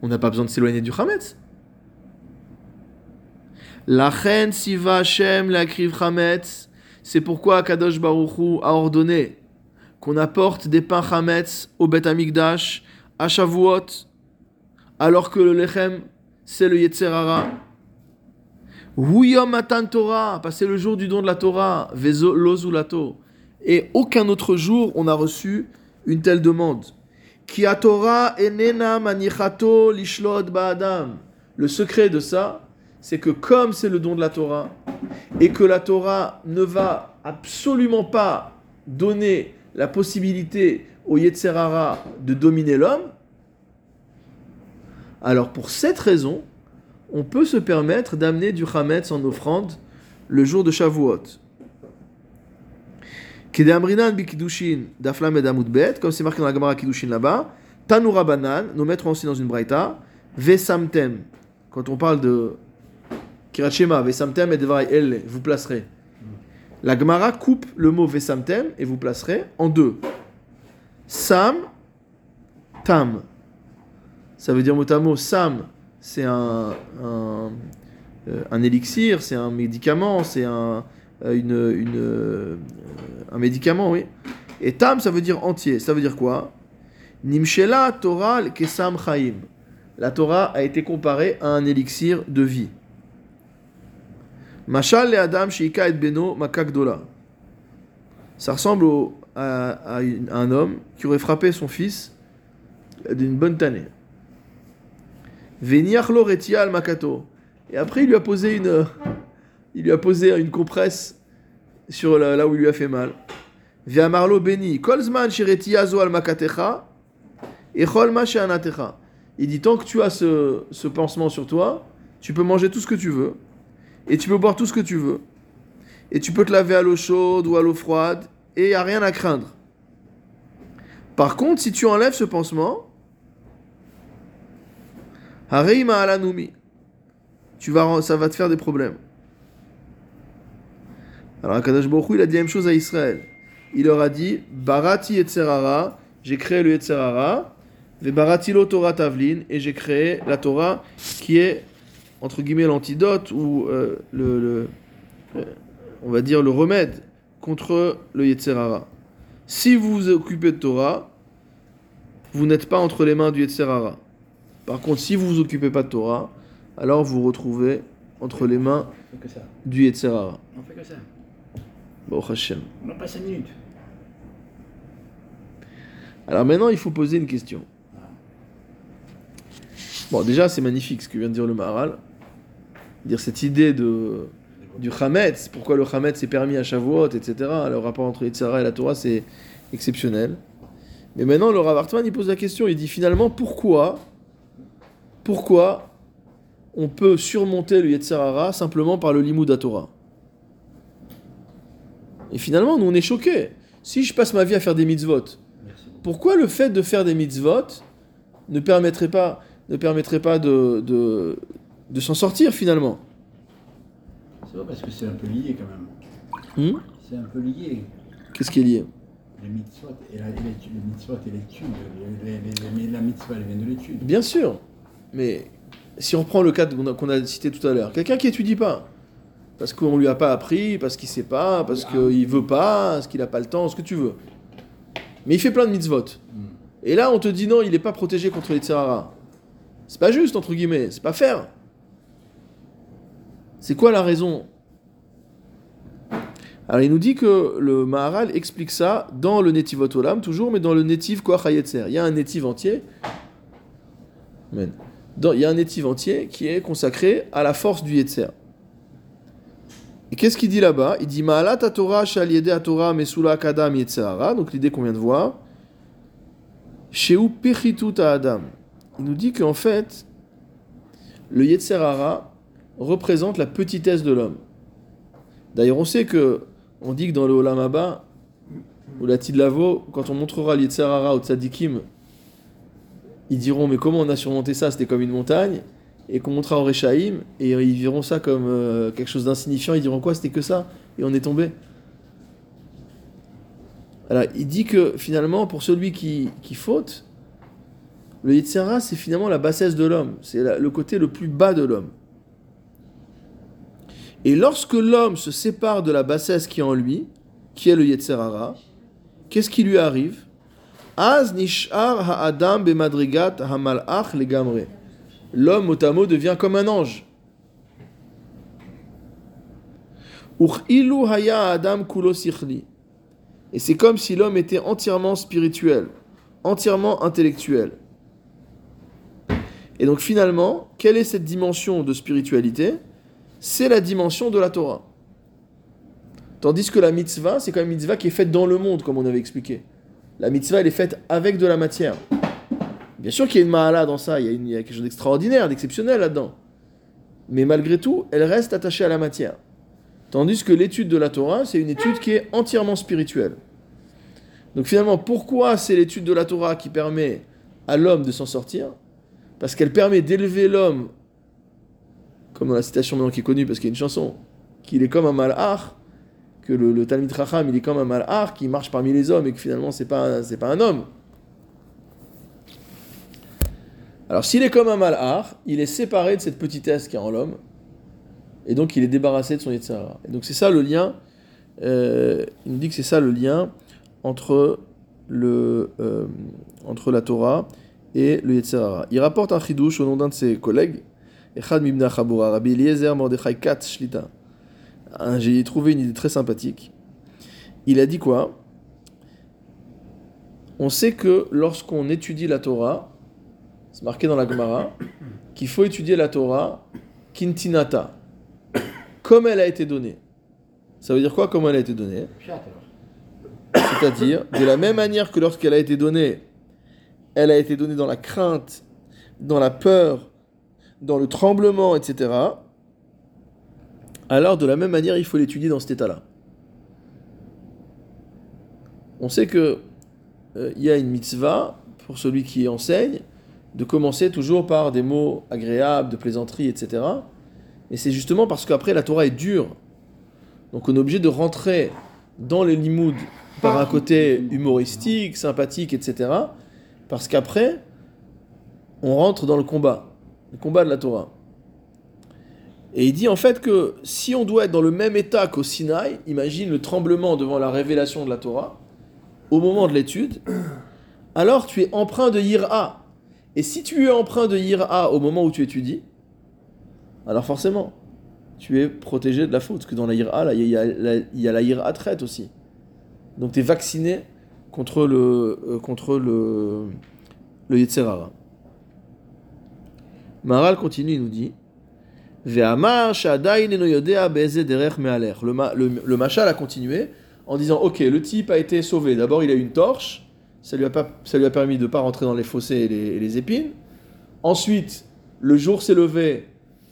on n'a pas besoin de s'éloigner du Hametz. La reine Siva Hashem la Hametz, c'est pourquoi Kadosh Baruchu a ordonné qu'on apporte des pains chametz au Bet Amikdash, à Shavuot, alors que le lechem, c'est le Yetzerara. Huyom Matan Torah, passer le jour du don de la Torah, Vezo Lozulato. Et aucun autre jour on a reçu une telle demande. Le secret de ça, c'est que comme c'est le don de la Torah, et que la Torah ne va absolument pas donner la possibilité au Yetzerara de dominer l'homme, alors pour cette raison, on peut se permettre d'amener du Hametz en offrande le jour de Shavuot. Kedamrinan bikidushin d'aflam et bet, comme c'est marqué dans la Gemara Kidushin là-bas, Tanura banan, nos maîtres ont aussi dans une braïta, Vesamtem, quand on parle de Kirachema, Vesamtem et Devarai El, vous placerez. La Gemara coupe le mot Vesamtem et vous placerez en deux. Sam, Tam. Ça veut dire mot à mot, Sam, c'est un, un, euh, un élixir, c'est un médicament, c'est un, euh, une, une, euh, un médicament, oui. Et Tam, ça veut dire entier. Ça veut dire quoi? Nimshela Torah Kesam Chaim. La Torah a été comparée à un élixir de vie. Mashal le Adam Sheika et Beno Makakdola. Ça ressemble à, un homme qui aurait frappé son fils d'une bonne tannée. Veniachlo retia al makato. Et après, il lui a posé une, il lui a posé une compresse sur là où il lui a fait mal. Via Marlo Beni, Kolzman al makatecha, et cholma she'anatecha. Il dit tant que tu as ce, ce pansement sur toi, tu peux manger tout ce que tu veux, et tu peux boire tout ce que tu veux, et tu peux te laver à l'eau chaude ou à l'eau froide, et il n'y a rien à craindre. Par contre, si tu enlèves ce pansement, Hareima alanumi, tu vas, ça va te faire des problèmes. Alors Akadash Hu, il a dit la même chose à Israël. Il leur a dit Barati Yetzerara, j'ai créé le Yetzerara, Barati lo Torah Tavlin, et j'ai créé la Torah qui est entre guillemets l'antidote ou euh, le, le- euh, on va dire le remède contre le Yetzerara. Si vous vous occupez de Torah, vous n'êtes pas entre les mains du Yetzerara. Par contre, si vous vous occupez pas de Torah, alors vous vous retrouvez entre les mains du Yetzerara. On fait que ça. Baruch Hashem. On n'a pas 5 minutes. Alors maintenant, il faut poser une question. Bon, déjà, c'est magnifique ce que vient de dire le Maharal. Dire cette idée de, du Hametz, pourquoi le Hametz est permis à Shavuot, etc. Le rapport entre Yitzhara et la Torah, c'est exceptionnel. Mais maintenant, le Rav Hartman, il pose la question, il dit finalement, pourquoi, pourquoi on peut surmonter le Yetzirara simplement par le Limud à Torah Et finalement, nous, on est choqués. Si je passe ma vie à faire des mitzvot, pourquoi le fait de faire des mitzvot ne permettrait pas, ne permettrait pas de, de, de s'en sortir finalement? C'est vrai parce que c'est un peu lié quand même. Hmm? C'est un peu lié. Qu'est-ce qui est lié? Les mitzvot et la, les l'étude. Les, les, la mitzvah, elle vient de l'étude. Bien sûr, mais si on prend le cas qu'on a, qu'on a cité tout à l'heure, quelqu'un qui étudie pas, parce qu'on lui a pas appris, parce qu'il sait pas, parce qu'il veut pas, parce qu'il a pas le temps, ce que tu veux. Mais il fait plein de mitzvot. Hmm. Et là, on te dit non, il n'est pas protégé contre les tsarara. C'est pas juste, entre guillemets, c'est pas faire. C'est quoi la raison? Alors, il nous dit que le Maharal explique ça dans le Netivot Olam, toujours, mais dans le Netiv Koach HaYetzer. Il y a un Netiv entier. Amen. Dans- il y a un Netiv entier qui est consacré à la force du Yetzer. Et qu'est-ce qu'il dit là-bas? Il dit Ma'alat Torah shaliede Torah mesula kadam Yetzerara, donc l'idée qu'on vient de voir. Sheu Pechitut Adam. Il nous dit qu'en fait, le Yetzerara représente la petitesse de l'homme. D'ailleurs, on sait que, on dit que dans le Olam Abba, ou la Tidlavo, quand on montrera le Yetzerara au Tzadikim, ils diront Mais comment on a surmonté ça? C'était comme une montagne. Et qu'on montrera au Rechaïm, et ils verront ça comme euh, quelque chose d'insignifiant. Ils diront quoi C'était que ça Et on est tombé. Alors, il dit que finalement, pour celui qui, faute, le Yitzhara, c'est finalement la bassesse de l'homme. C'est le côté le plus bas de l'homme. Et lorsque l'homme se sépare de la bassesse qui est en lui, qui est le Yetzerara, qu'est-ce qui lui arrive? Az nishar ha'adam legamre. L'homme mot à devient comme un ange. Adam. Et c'est comme si l'homme était entièrement spirituel, entièrement intellectuel. Et donc finalement, quelle est cette dimension de spiritualité? C'est la dimension de la Torah. Tandis que la mitzvah, c'est quand même une mitzvah qui est faite dans le monde, comme on avait expliqué. La mitzvah, elle est faite avec de la matière. Bien sûr qu'il y a une mahala dans ça, il y a, quelque chose d'extraordinaire, d'exceptionnel là-dedans. Mais malgré tout, elle reste attachée à la matière. Tandis que l'étude de la Torah, c'est une étude qui est entièrement spirituelle. Donc finalement, pourquoi c'est l'étude de la Torah qui permet à l'homme de s'en sortir? Parce qu'elle permet d'élever l'homme, comme dans la citation maintenant qui est connue, parce qu'il y a une chanson, qu'il est comme un malach, que le, Talmid Chacham, il est comme un malach qui marche parmi les hommes et que finalement, c'est pas, c'est pas un homme. Alors s'il est comme un malach, il est séparé de cette petitesse qui est en l'homme, et donc il est débarrassé de son Yetzirah. Et donc c'est ça le lien, euh, il nous dit que c'est ça le lien entre, le, euh, entre la Torah et le Yetzirah. Il rapporte un chidouche au nom d'un de ses collègues, Echad Mibna Chabura, Rabbi Eliezer Mordechai Katz Shlita. Un- J'ai trouvé une idée très sympathique. Il a dit quoi? On sait que lorsqu'on étudie la Torah, c'est marqué dans la Gemara, qu'il faut étudier la Torah kintinata, comme elle a été donnée. Ça veut dire quoi, comme elle a été donnée? C'est-à-dire, de la même manière que lorsqu'elle a été donnée, elle a été donnée dans la crainte, dans la peur, dans le tremblement, etc. Alors, de la même manière, il faut l'étudier dans cet état-là. On sait que euh, il y a une mitzvah pour celui qui enseigne de commencer toujours par des mots agréables, de plaisanterie, etc. Et c'est justement parce qu'après la Torah est dure. Donc on est obligé de rentrer dans les limoud par un côté humoristique, sympathique, etc. Parce qu'après, on rentre dans le combat, le combat de la Torah. Et il dit en fait que si on doit être dans le même état qu'au Sinaï, imagine le tremblement devant la révélation de la Torah, au moment de l'étude, alors tu es empreint de Yira. Et si tu es empreint de Yira au moment où tu étudies, alors forcément, tu es protégé de la faute. Parce que dans la Yira, il y a la, Yira traite aussi. Donc tu es vacciné contre le, euh, contre le, le. Maral continue, il nous dit le, le Machal a continué en disant Ok, le type a été sauvé. D'abord, il a eu une torche. Ça lui a, ça lui a permis de ne pas rentrer dans les fossés et les, épines. Ensuite, le jour s'est levé.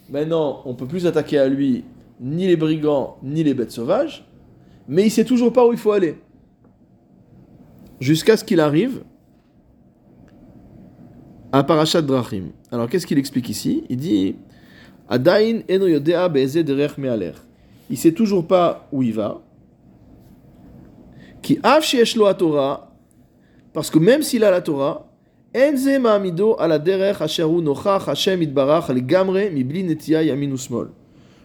Maintenant, on ne peut plus attaquer à lui ni les brigands ni les bêtes sauvages. Mais il sait toujours pas où il faut aller. Jusqu'à ce qu'il arrive à Parashat Drachim. Alors qu'est-ce qu'il explique ici? Il dit Adain eno. Il sait toujours pas où il va. Torah, parce que même s'il a la Torah.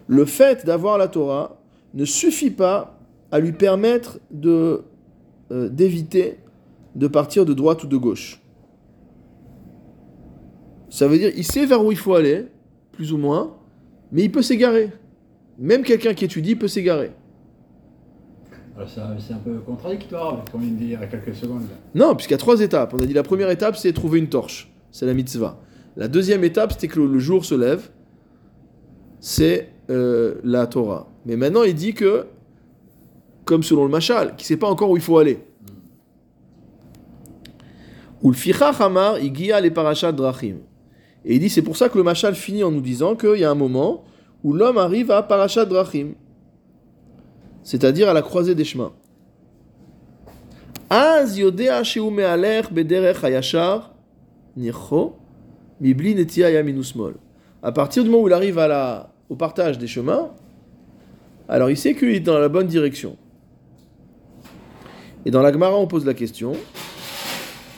Le fait d'avoir la Torah ne suffit pas à lui permettre euh, d'éviter de partir de droite ou de gauche. Ça veut dire il sait vers où il faut aller, plus ou moins, mais il peut s'égarer. Même quelqu'un qui étudie peut s'égarer. C'est un peu contradictoire avec ce qu'on vient quelques secondes. Non, puisqu'il y a trois étapes. On a dit la première étape, c'est trouver une torche. C'est la mitzvah. La deuxième étape, c'était que le, jour se lève. C'est euh, la Torah. Mais maintenant, il dit que, comme selon le Machal, qui ne sait pas encore où il faut aller. Hamar, il guia les parachats Drachim. Et il dit, c'est pour ça que le Machal finit en nous disant qu'il y a un moment où l'homme arrive à Parashat Drachim c'est-à-dire à la croisée des chemins. Az bederech hayashar. À partir du moment où il arrive à la, au partage des chemins, alors il sait qu'il est dans la bonne direction. Et dans la Gemara, on pose la question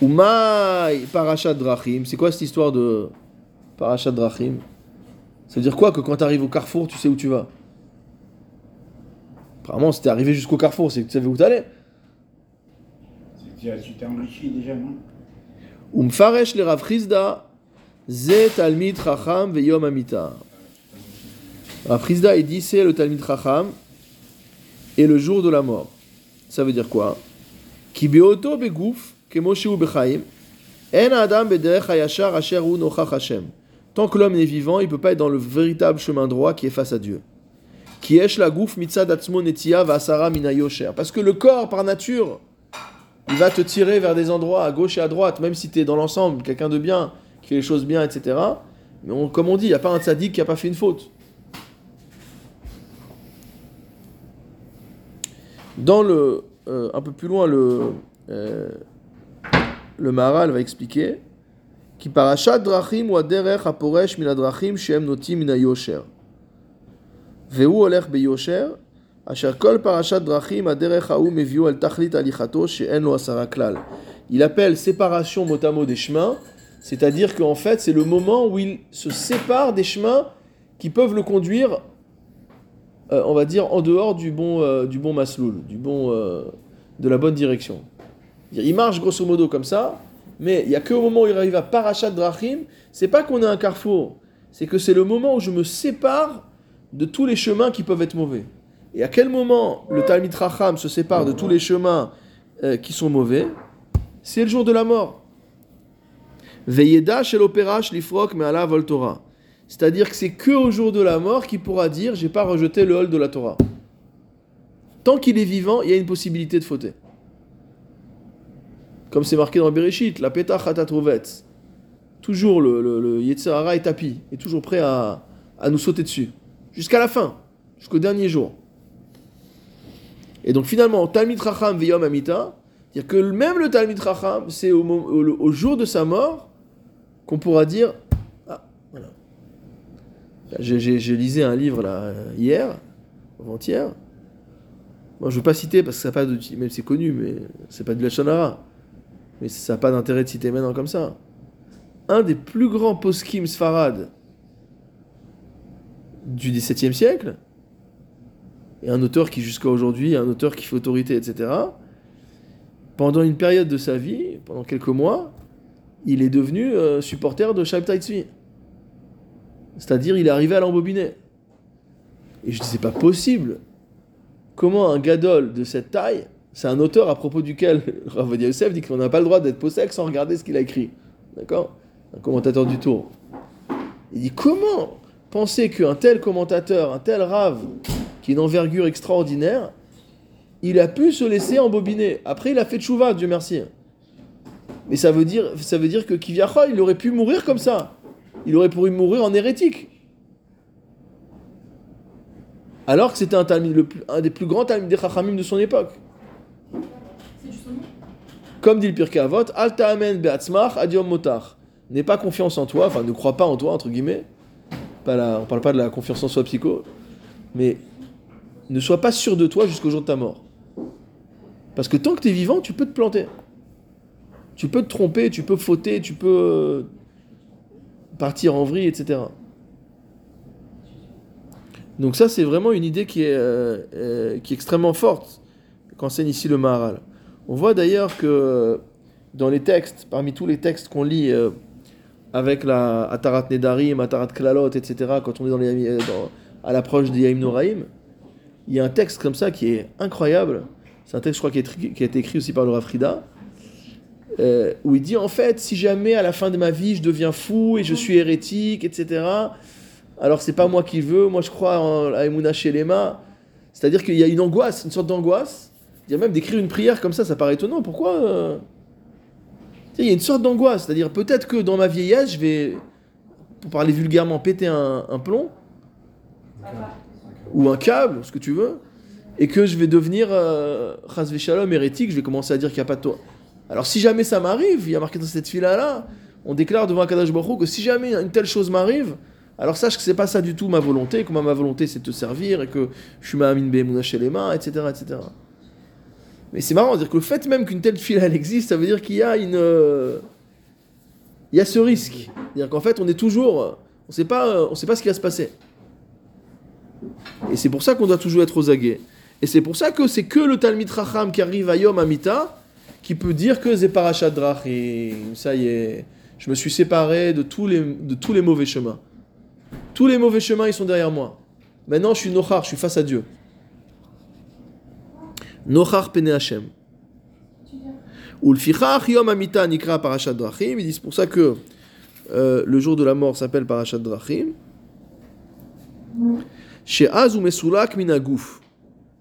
Umay parachat drachim, c'est quoi cette histoire de parachat drachim? Ça veut dire quoi que quand tu arrives au carrefour, tu sais où tu vas? Apparemment, t'es arrivé jusqu'au carrefour, c'est que tu savais où t'allais. tu t'es- tu t'es enrichi déjà, non? Umfaresh le Rav Chizda, Ze Talmid Chacham Veyom Amita. Rav Chizda, il dit c'est le Talmid Chacham et le jour de la mort. Ça veut dire quoi? Ki beoto begouf, kemo sheu bechaim, en adam bederech hayashar asher hu nochach Hashem. Tant que l'homme est vivant, il ne peut pas être dans le véritable chemin droit qui est face à Dieu. Ki esh la gouf mitzad atzmo netia v'asara mina yosher? Parce que le corps, par nature, il va te tirer vers des endroits à gauche et à droite, même si tu es dans l'ensemble, quelqu'un de bien, qui fait les choses bien, etc. Mais on- comme on dit, il n'y a pas un tzaddik qui n'a pas fait une faute. Dans le, euh, un peu plus loin, le, euh, le Maharal va expliquer qui parachat drachim ou aderech aporesh min adrachim shem notim min ayosher. Parachat. Il appelle séparation mot à mot des chemins, c'est-à-dire qu'en fait c'est le moment où il se sépare des chemins qui peuvent le conduire euh, on va dire, en dehors du bon, euh, du bon masloul, du bon, euh, de la bonne direction. Il marche grosso modo comme ça, mais il n'y a qu'au moment où il arrive à Parashat Drachim, c'est pas qu'on est un carrefour, c'est que c'est le moment où je me sépare de tous les chemins qui peuvent être mauvais. Et à quel moment le Talmid Racham se sépare de tous les chemins euh, qui sont mauvais? C'est le jour de la mort. Veyeda lifrok me'ala vol Torah. C'est-à-dire que c'est que au jour de la mort qu'il pourra dire j'ai pas rejeté le hol de la Torah. Tant qu'il est vivant, il y a une possibilité de fauter. Comme c'est marqué dans Bereshit, la hatatrouvetz. Toujours le, le, le est tapis, est toujours prêt à nous sauter dessus. Jusqu'à la fin, jusqu'au dernier jour. Et donc finalement, Talmid Chacham Veyom Amita, c'est-à-dire que même le Talmid Chacham, c'est au, au- au jour de sa mort qu'on pourra dire Ah, voilà. J'ai j'ai lisé un livre là, hier, avant-hier. Moi, je ne veux pas citer parce que ça pas de. Même c'est connu, mais c'est pas du Lachonara. Mais ça n'a pas d'intérêt de citer maintenant comme ça. Un des plus grands poskim Sfarad du XVIIe siècle, et un auteur qui jusqu'à aujourd'hui est un auteur qui fait autorité, etc. Pendant une période de sa vie, pendant quelques mois, il est devenu euh, supporter de Shabtai Tzvi. C'est-à-dire, il est arrivé à l'embobiner. Et je dis, c'est pas possible. Comment un gadol de cette taille, c'est un auteur à propos duquel Rav Yosef dit qu'on n'a pas le droit d'être possèque sans regarder ce qu'il a écrit. D'accord? Un commentateur du tour. Il dit, comment? Penser qu'un tel commentateur, un tel Rav, qui est une envergure extraordinaire, il a pu se laisser embobiner. Après, il a fait tchouva, Dieu merci. Mais ça veut dire, que Kiviachol, il aurait pu mourir comme ça. Il aurait pu mourir en hérétique. Alors que c'était un, des plus grands talmid des Chachamim de son époque. Comme dit le Pirkei Avot, Al ta'amen be'atzmach ad yom motar. N'aie pas confiance en toi, enfin ne crois pas en toi, entre guillemets. Pas la, on parle pas de la confiance en soi psycho, mais ne sois pas sûr de toi jusqu'au jour de ta mort. Parce que tant que tu es vivant, tu peux te planter. Tu peux te tromper, tu peux fauter, tu peux euh, partir en vrille, etc. Donc ça, c'est vraiment une idée qui est, euh, euh, qui est extrêmement forte qu'enseigne ici le Maharal. On voit d'ailleurs que dans les textes, parmi tous les textes qu'on lit avec la Atarat Nedarim, Atarat Klalot, etc., quand on est à l'approche des Yaim Noraim, il y a un texte comme ça qui est incroyable. C'est un texte, je crois, qui, est a été écrit aussi par le Rafrida, euh, où il dit en fait, si jamais à la fin de ma vie je deviens fou et je suis hérétique, etc., alors c'est pas moi qui veux, moi je crois en à Shelema. C'est-à-dire qu'il y a une angoisse, une sorte d'angoisse. A même d'écrire une prière comme ça, ça paraît étonnant. Pourquoi euh, Il y a une sorte d'angoisse. C'est-à-dire peut-être que dans ma vieillesse, je vais, pour parler vulgairement, péter un, plomb ou un câble, ce que tu veux, et que je vais devenir euh, shalom hérétique, je vais commencer à dire qu'il n'y a pas de toi. Alors si jamais ça m'arrive, il y a marqué dans cette fila-là, on déclare devant Akadash Baruch que si jamais une telle chose m'arrive, alors sache que c'est pas ça du tout ma volonté, que moi, ma volonté c'est de te servir et que je suis ma amine mains, etc., etc. Mais c'est marrant, dire que le fait même qu'une telle fila existe, ça veut dire qu'il y a une, euh, il y a ce risque, c'est-à-dire qu'en fait on est toujours, on sait pas, euh, on sait pas ce qui va se passer. Et c'est pour ça qu'on doit toujours être aux aguets. Et c'est pour ça que c'est que le Talmid Racham qui arrive à Yom Amita qui peut dire que c'est parachat drachim, ça y est, je me suis séparé de tous les, de tous les mauvais chemins. Tous les mauvais chemins, ils sont derrière moi. Maintenant, je suis nochar, je suis face à Dieu. Nochar pene Hashem. Ou le fichach yom amita nikra parashat drachim. Ils disent pour ça que euh, le jour de la mort s'appelle parashat drachim. She'az ou mesulak minaguf.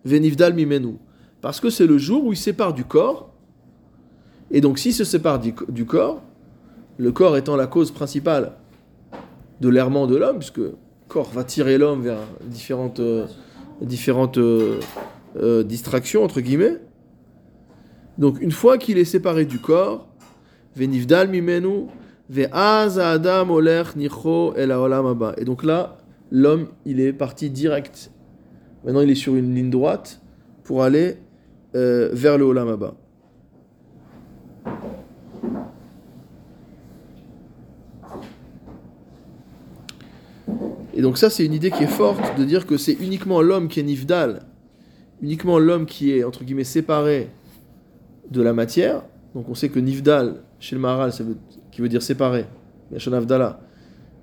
Venivdal mimenu. Parce que c'est le jour où il sépare du corps. Et donc, s'il se sépare du, corps, le corps étant la cause principale de l'errement de l'homme, puisque le corps va tirer l'homme vers différentes, euh, différentes euh, distractions, entre guillemets. Donc, une fois qu'il est séparé du corps, Venivdal mimenu. Et donc là, l'homme, il est parti direct. Maintenant, il est sur une ligne droite pour aller euh, vers le Olam. Et donc ça, c'est une idée qui est forte de dire que c'est uniquement l'homme qui est nifdal, uniquement l'homme qui est, entre guillemets, séparé de la matière. Donc on sait que nifdal, chez le Maharal, qui veut dire séparé,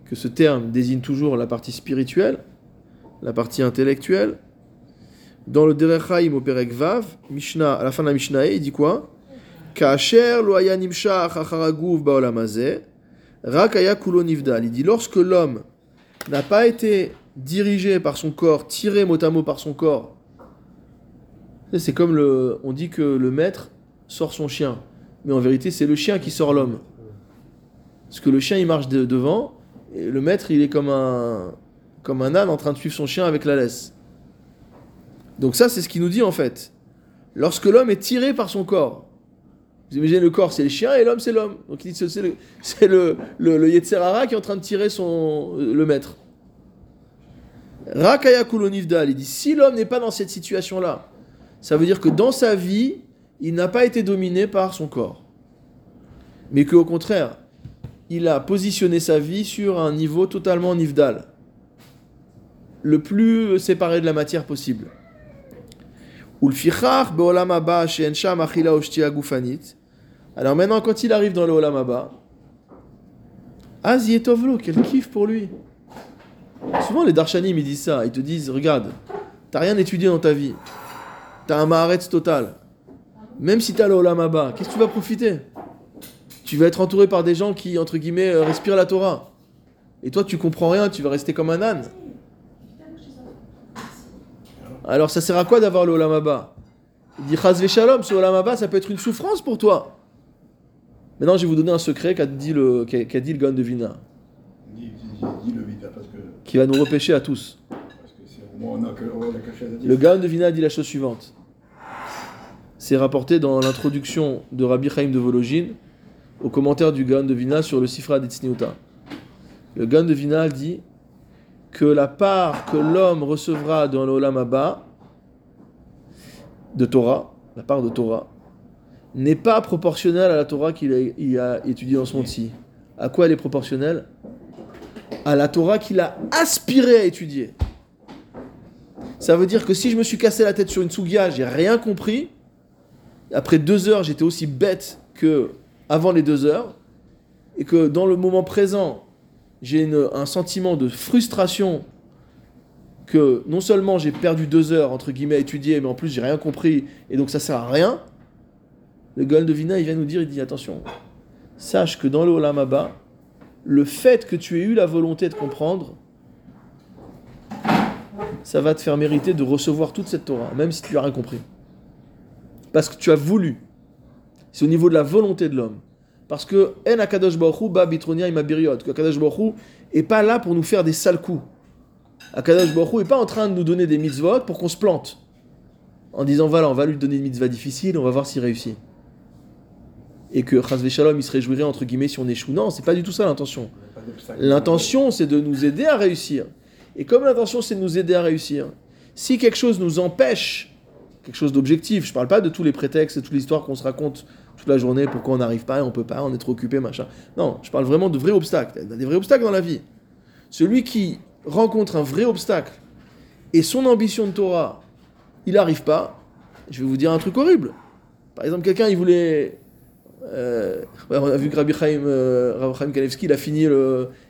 que ce terme désigne toujours la partie spirituelle, la partie intellectuelle. Dans le Derechaim au Perek Vav, Mishnah, à la fin de la Mishnah, il dit quoi? Nivdal. Il dit lorsque l'homme n'a pas été dirigé par son corps, tiré mot à mot par son corps, c'est comme le, on dit que le maître sort son chien, mais en vérité c'est le chien qui sort l'homme. Parce que le chien il marche de- devant, et le maître il est comme un, comme un âne en train de suivre son chien avec la laisse. Donc ça c'est ce qu'il nous dit en fait. Lorsque l'homme est tiré par son corps, vous imaginez le corps c'est le chien et l'homme c'est l'homme. Donc il dit c'est le, c'est le, le, qui est en train de tirer son, le maître. Rakaya il dit si l'homme n'est pas dans cette situation-là, ça veut dire que dans sa vie, il n'a pas été dominé par son corps. Mais qu'au contraire, il a positionné sa vie sur un niveau totalement nifdal. Le plus séparé de la matière possible. Alors maintenant, quand il arrive dans le olam yetovlo, quel kiff pour lui. Souvent les darshanim ils disent ça, ils te disent regarde, t'as rien étudié dans ta vie, t'as un maharetz total. Même si t'as le olam haba, qu'est-ce que tu vas profiter? Tu vas être entouré par des gens qui entre guillemets euh, respirent la Torah. Et toi tu comprends rien, tu vas rester comme un âne. Alors ça sert à quoi d'avoir le olam haba Il dit chas shalom, ce olam ça peut être une souffrance pour toi. Maintenant je vais vous donner un secret qu'a dit le qu'a qu'a dit le Gaon de Vina, qui va nous repêcher à tous. Le Gaon de Vina dit la chose suivante. C'est rapporté dans l'introduction de Rabbi Chaim de Vologine au commentaire du Gaon de Vina sur le Sifra d'Etzniuta. Le Gaon de Vina dit que la part que l'homme recevra dans l'Olam Abba de Torah, la part de Torah, n'est pas proportionnelle à la Torah qu'il a, a étudiée dans ce monde-ci. À quoi elle est proportionnelle? À la Torah qu'il a aspiré à étudier. Ça veut dire que si je me suis cassé la tête sur une sougia, j'ai rien compris. Après deux heures, j'étais aussi bête que avant les deux heures. Et que dans le moment présent, j'ai un sentiment de frustration que non seulement j'ai perdu deux heures, entre guillemets, à étudier, mais en plus j'ai rien compris, et donc ça sert à rien. Le Gaon Vina, il vient nous dire, il dit, attention, sache que dans le Olam le fait que tu aies eu la volonté de comprendre, ça va te faire mériter de recevoir toute cette Torah, même si tu n'as rien compris. Parce que tu as voulu. C'est au niveau de la volonté de l'homme. Parce que En Akadosh Baruch Hu ba bitronia ima biriot. Que Akadosh Baruch Hu est pas là pour nous faire des sales coups. Akadosh Baruch Hu est pas en train de nous donner des mitzvot pour qu'on se plante. En disant voilà, on va lui donner une mitzvah difficile, on va voir s'il réussit. Et que Chazvé Shalom, il se réjouirait entre guillemets si on échoue. Non, c'est pas du tout ça l'intention. L'intention, c'est de nous aider à réussir. Et comme l'intention, c'est de nous aider à réussir, si quelque chose nous empêche, quelque chose d'objectif, je parle pas de tous les prétextes et toute l'histoire qu'on se raconte toute la journée, pourquoi on n'arrive pas, on peut pas, on est trop occupé, machin. Non, je parle vraiment de vrais obstacles. Des vrais obstacles dans la vie. Celui qui rencontre un vrai obstacle et son ambition de Torah, il n'arrive pas, je vais vous dire un truc horrible. Par exemple, quelqu'un, il voulait. euh, on a vu que Rabbi Chaim, euh, Kanevski, il a, fini il a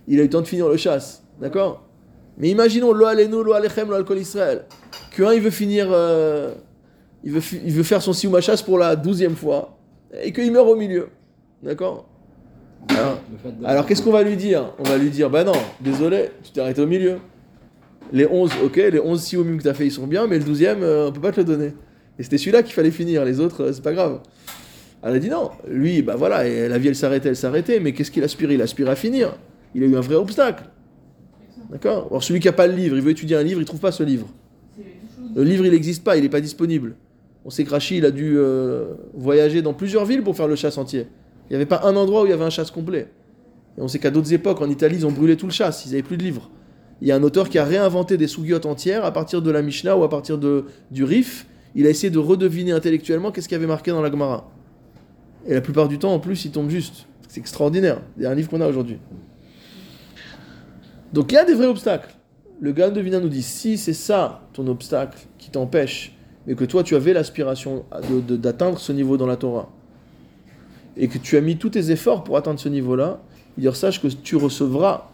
eu le temps de finir le chasse. D'accord? Mais imaginons, lo alenu, lo alechem, lo alkol Israël. Qu'un, il veut finir. euh, il, veut, il veut faire son siouma chasse pour la douzième fois. Et qu'il meurt au milieu. D'accord? Alors, fait de- alors qu'est-ce qu'on va lui dire? On va lui dire, bah non, désolé, tu t'es arrêté au milieu. Les 11, ok, les 11 siomim que t'as fait, ils sont bien, mais le 12e, euh, on peut pas te le donner. Et c'était celui-là qu'il fallait finir, les autres, euh, c'est pas grave. Elle a dit non, lui, bah voilà, et la vie elle s'arrêtait, elle s'arrêtait, mais qu'est-ce qu'il aspire? Il aspire à finir. Il a eu un vrai obstacle. D'accord Alors celui qui a pas le livre, il veut étudier un livre, il trouve pas ce livre. Le livre, il n'existe pas, il n'est pas disponible. On sait que Rachid, il a dû euh, voyager dans plusieurs villes pour faire le chasse entier. Il n'y avait pas un endroit où il y avait un chasse complet. Et on sait qu'à d'autres époques, en Italie, ils ont brûlé tout le chasse, ils n'avaient plus de livres. Il y a un auteur qui a réinventé des sougiotes entières à partir de la Mishnah ou à partir de, du Rif. Il a essayé de redeviner intellectuellement qu'est-ce qui avait marqué dans la Gemara. Et la plupart du temps, en plus, il tombe juste. C'est extraordinaire. Il y a un livre qu'on a aujourd'hui. Donc il y a des vrais obstacles. Le gars de Vina nous dit si c'est ça ton obstacle qui t'empêche, mais que toi tu avais l'aspiration d'atteindre ce niveau dans la Torah, et que tu as mis tous tes efforts pour atteindre ce niveau-là, il dit sache que tu recevras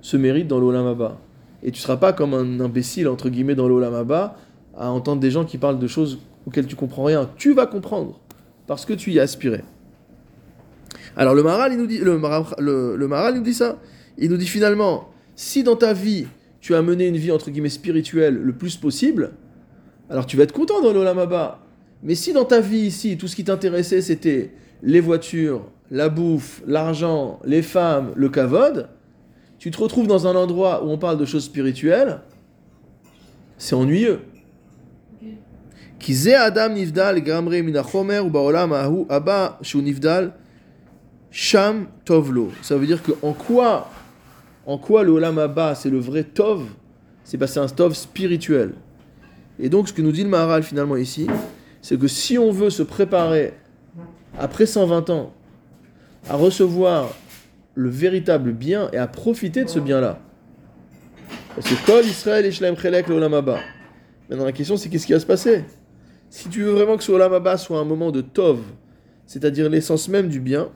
ce mérite dans l'Olam Abba. Et tu seras pas comme un imbécile, entre guillemets, dans l'Olam Abba, à entendre des gens qui parlent de choses auxquelles tu comprends rien. Tu vas comprendre, parce que tu y as aspiré. Alors le Maral, nous dit, le, le, nous dit ça. Il nous dit finalement, si dans ta vie, tu as mené une vie entre guillemets spirituelle le plus possible, alors tu vas être content dans l'Olamaba. Mais si dans ta vie ici, tout ce qui t'intéressait, c'était les voitures, la bouffe, l'argent, les femmes, le kavod, tu te retrouves dans un endroit où on parle de choses spirituelles, c'est ennuyeux. Adam Nivdal ou Baolam Ahu Sham Tovlo. Ça veut dire que en quoi en quoi le olam abba c'est le vrai tov, c'est c'est un tov spirituel. Et donc ce que nous dit le Maharal finalement ici, c'est que si on veut se préparer après 120 ans à recevoir le véritable bien et à profiter de ce bien-là, parce que Kol Israël et Shlaim Chelek le olam abba. Maintenant la question c'est qu'est-ce qui va se passer? Si tu veux vraiment que ce Olam Abba soit un moment de Tov, c'est-à-dire l'essence même du bien,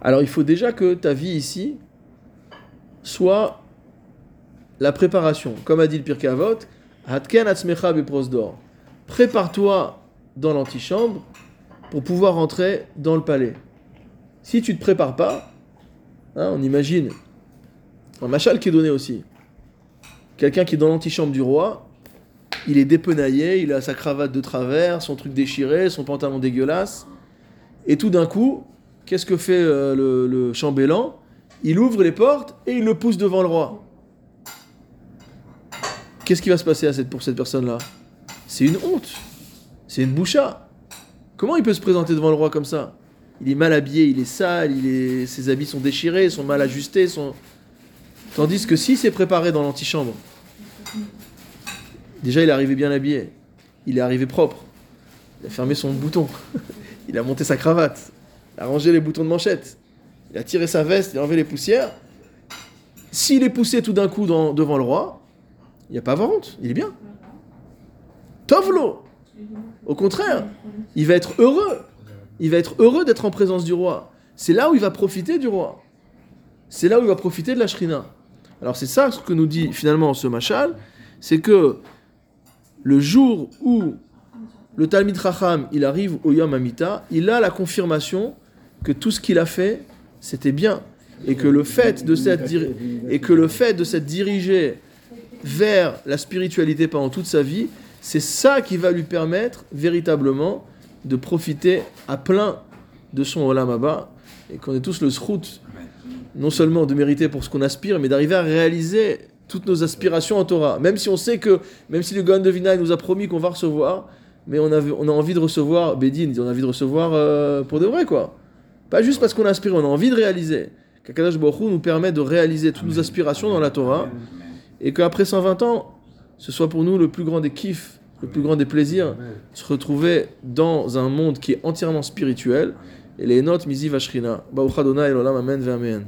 alors il faut déjà que ta vie ici soit la préparation. Comme a dit le Pirkei Avot, Hatken atzmecha beprosdor. Prépare-toi dans l'antichambre pour pouvoir rentrer dans le palais. Si tu ne te prépares pas, hein, on imagine un machal qui est donné aussi. Quelqu'un qui est dans l'antichambre du roi, il est dépenaillé, il a sa cravate de travers, son truc déchiré, son pantalon dégueulasse. Et tout d'un coup, qu'est-ce que fait euh, le chambellan? Il ouvre les portes et il le pousse devant le roi. Qu'est-ce qui va se passer pour cette personne-là? C'est une honte. C'est une boucha. Comment il peut se présenter devant le roi comme ça? Il est mal habillé, il est sale, ses habits sont déchirés, sont mal ajustés. Sont... Tandis que s'il s'est préparé dans l'antichambre, Déjà, il est arrivé bien habillé. Il est arrivé propre. Il a fermé son bouton. il a monté sa cravate. Il a rangé les boutons de manchette. Il a tiré sa veste, il a enlevé les poussières. S'il est poussé tout d'un coup devant le roi, il n'y a pas à avoir honte. Il est bien. Tovlo Au contraire, il va être heureux. Il va être heureux d'être en présence du roi. C'est là où il va profiter du roi. C'est là où il va profiter de la shrina. Alors c'est ça ce que nous dit finalement ce machal, c'est que le jour où le Talmid Chacham il arrive au Yom Amita, il a la confirmation que tout ce qu'il a fait c'était bien et que le fait de s'être et que le fait de s'être dirigé vers la spiritualité pendant toute sa vie, c'est ça qui va lui permettre véritablement de profiter à plein de son Olam Abba et qu'on ait tous le srout non seulement de mériter pour ce qu'on aspire, mais d'arriver à réaliser toutes nos aspirations en Torah. Même si on sait que, même si le Gaon de Vina nous a promis qu'on va recevoir, mais on a, on a envie de recevoir, Bédine, on a envie de recevoir euh, pour de vrai, quoi. Pas juste parce qu'on aspire, on a envie de réaliser. Qu'Akadash Baruch Hu nous permet de réaliser toutes nos aspirations dans la Torah, et qu'après 120 ans, ce soit pour nous le plus grand des kiffs, le plus grand des plaisirs, se retrouver dans un monde qui est entièrement spirituel, et les notes misi vashrina. Baruch Adonai, Olam, Amen, Amen.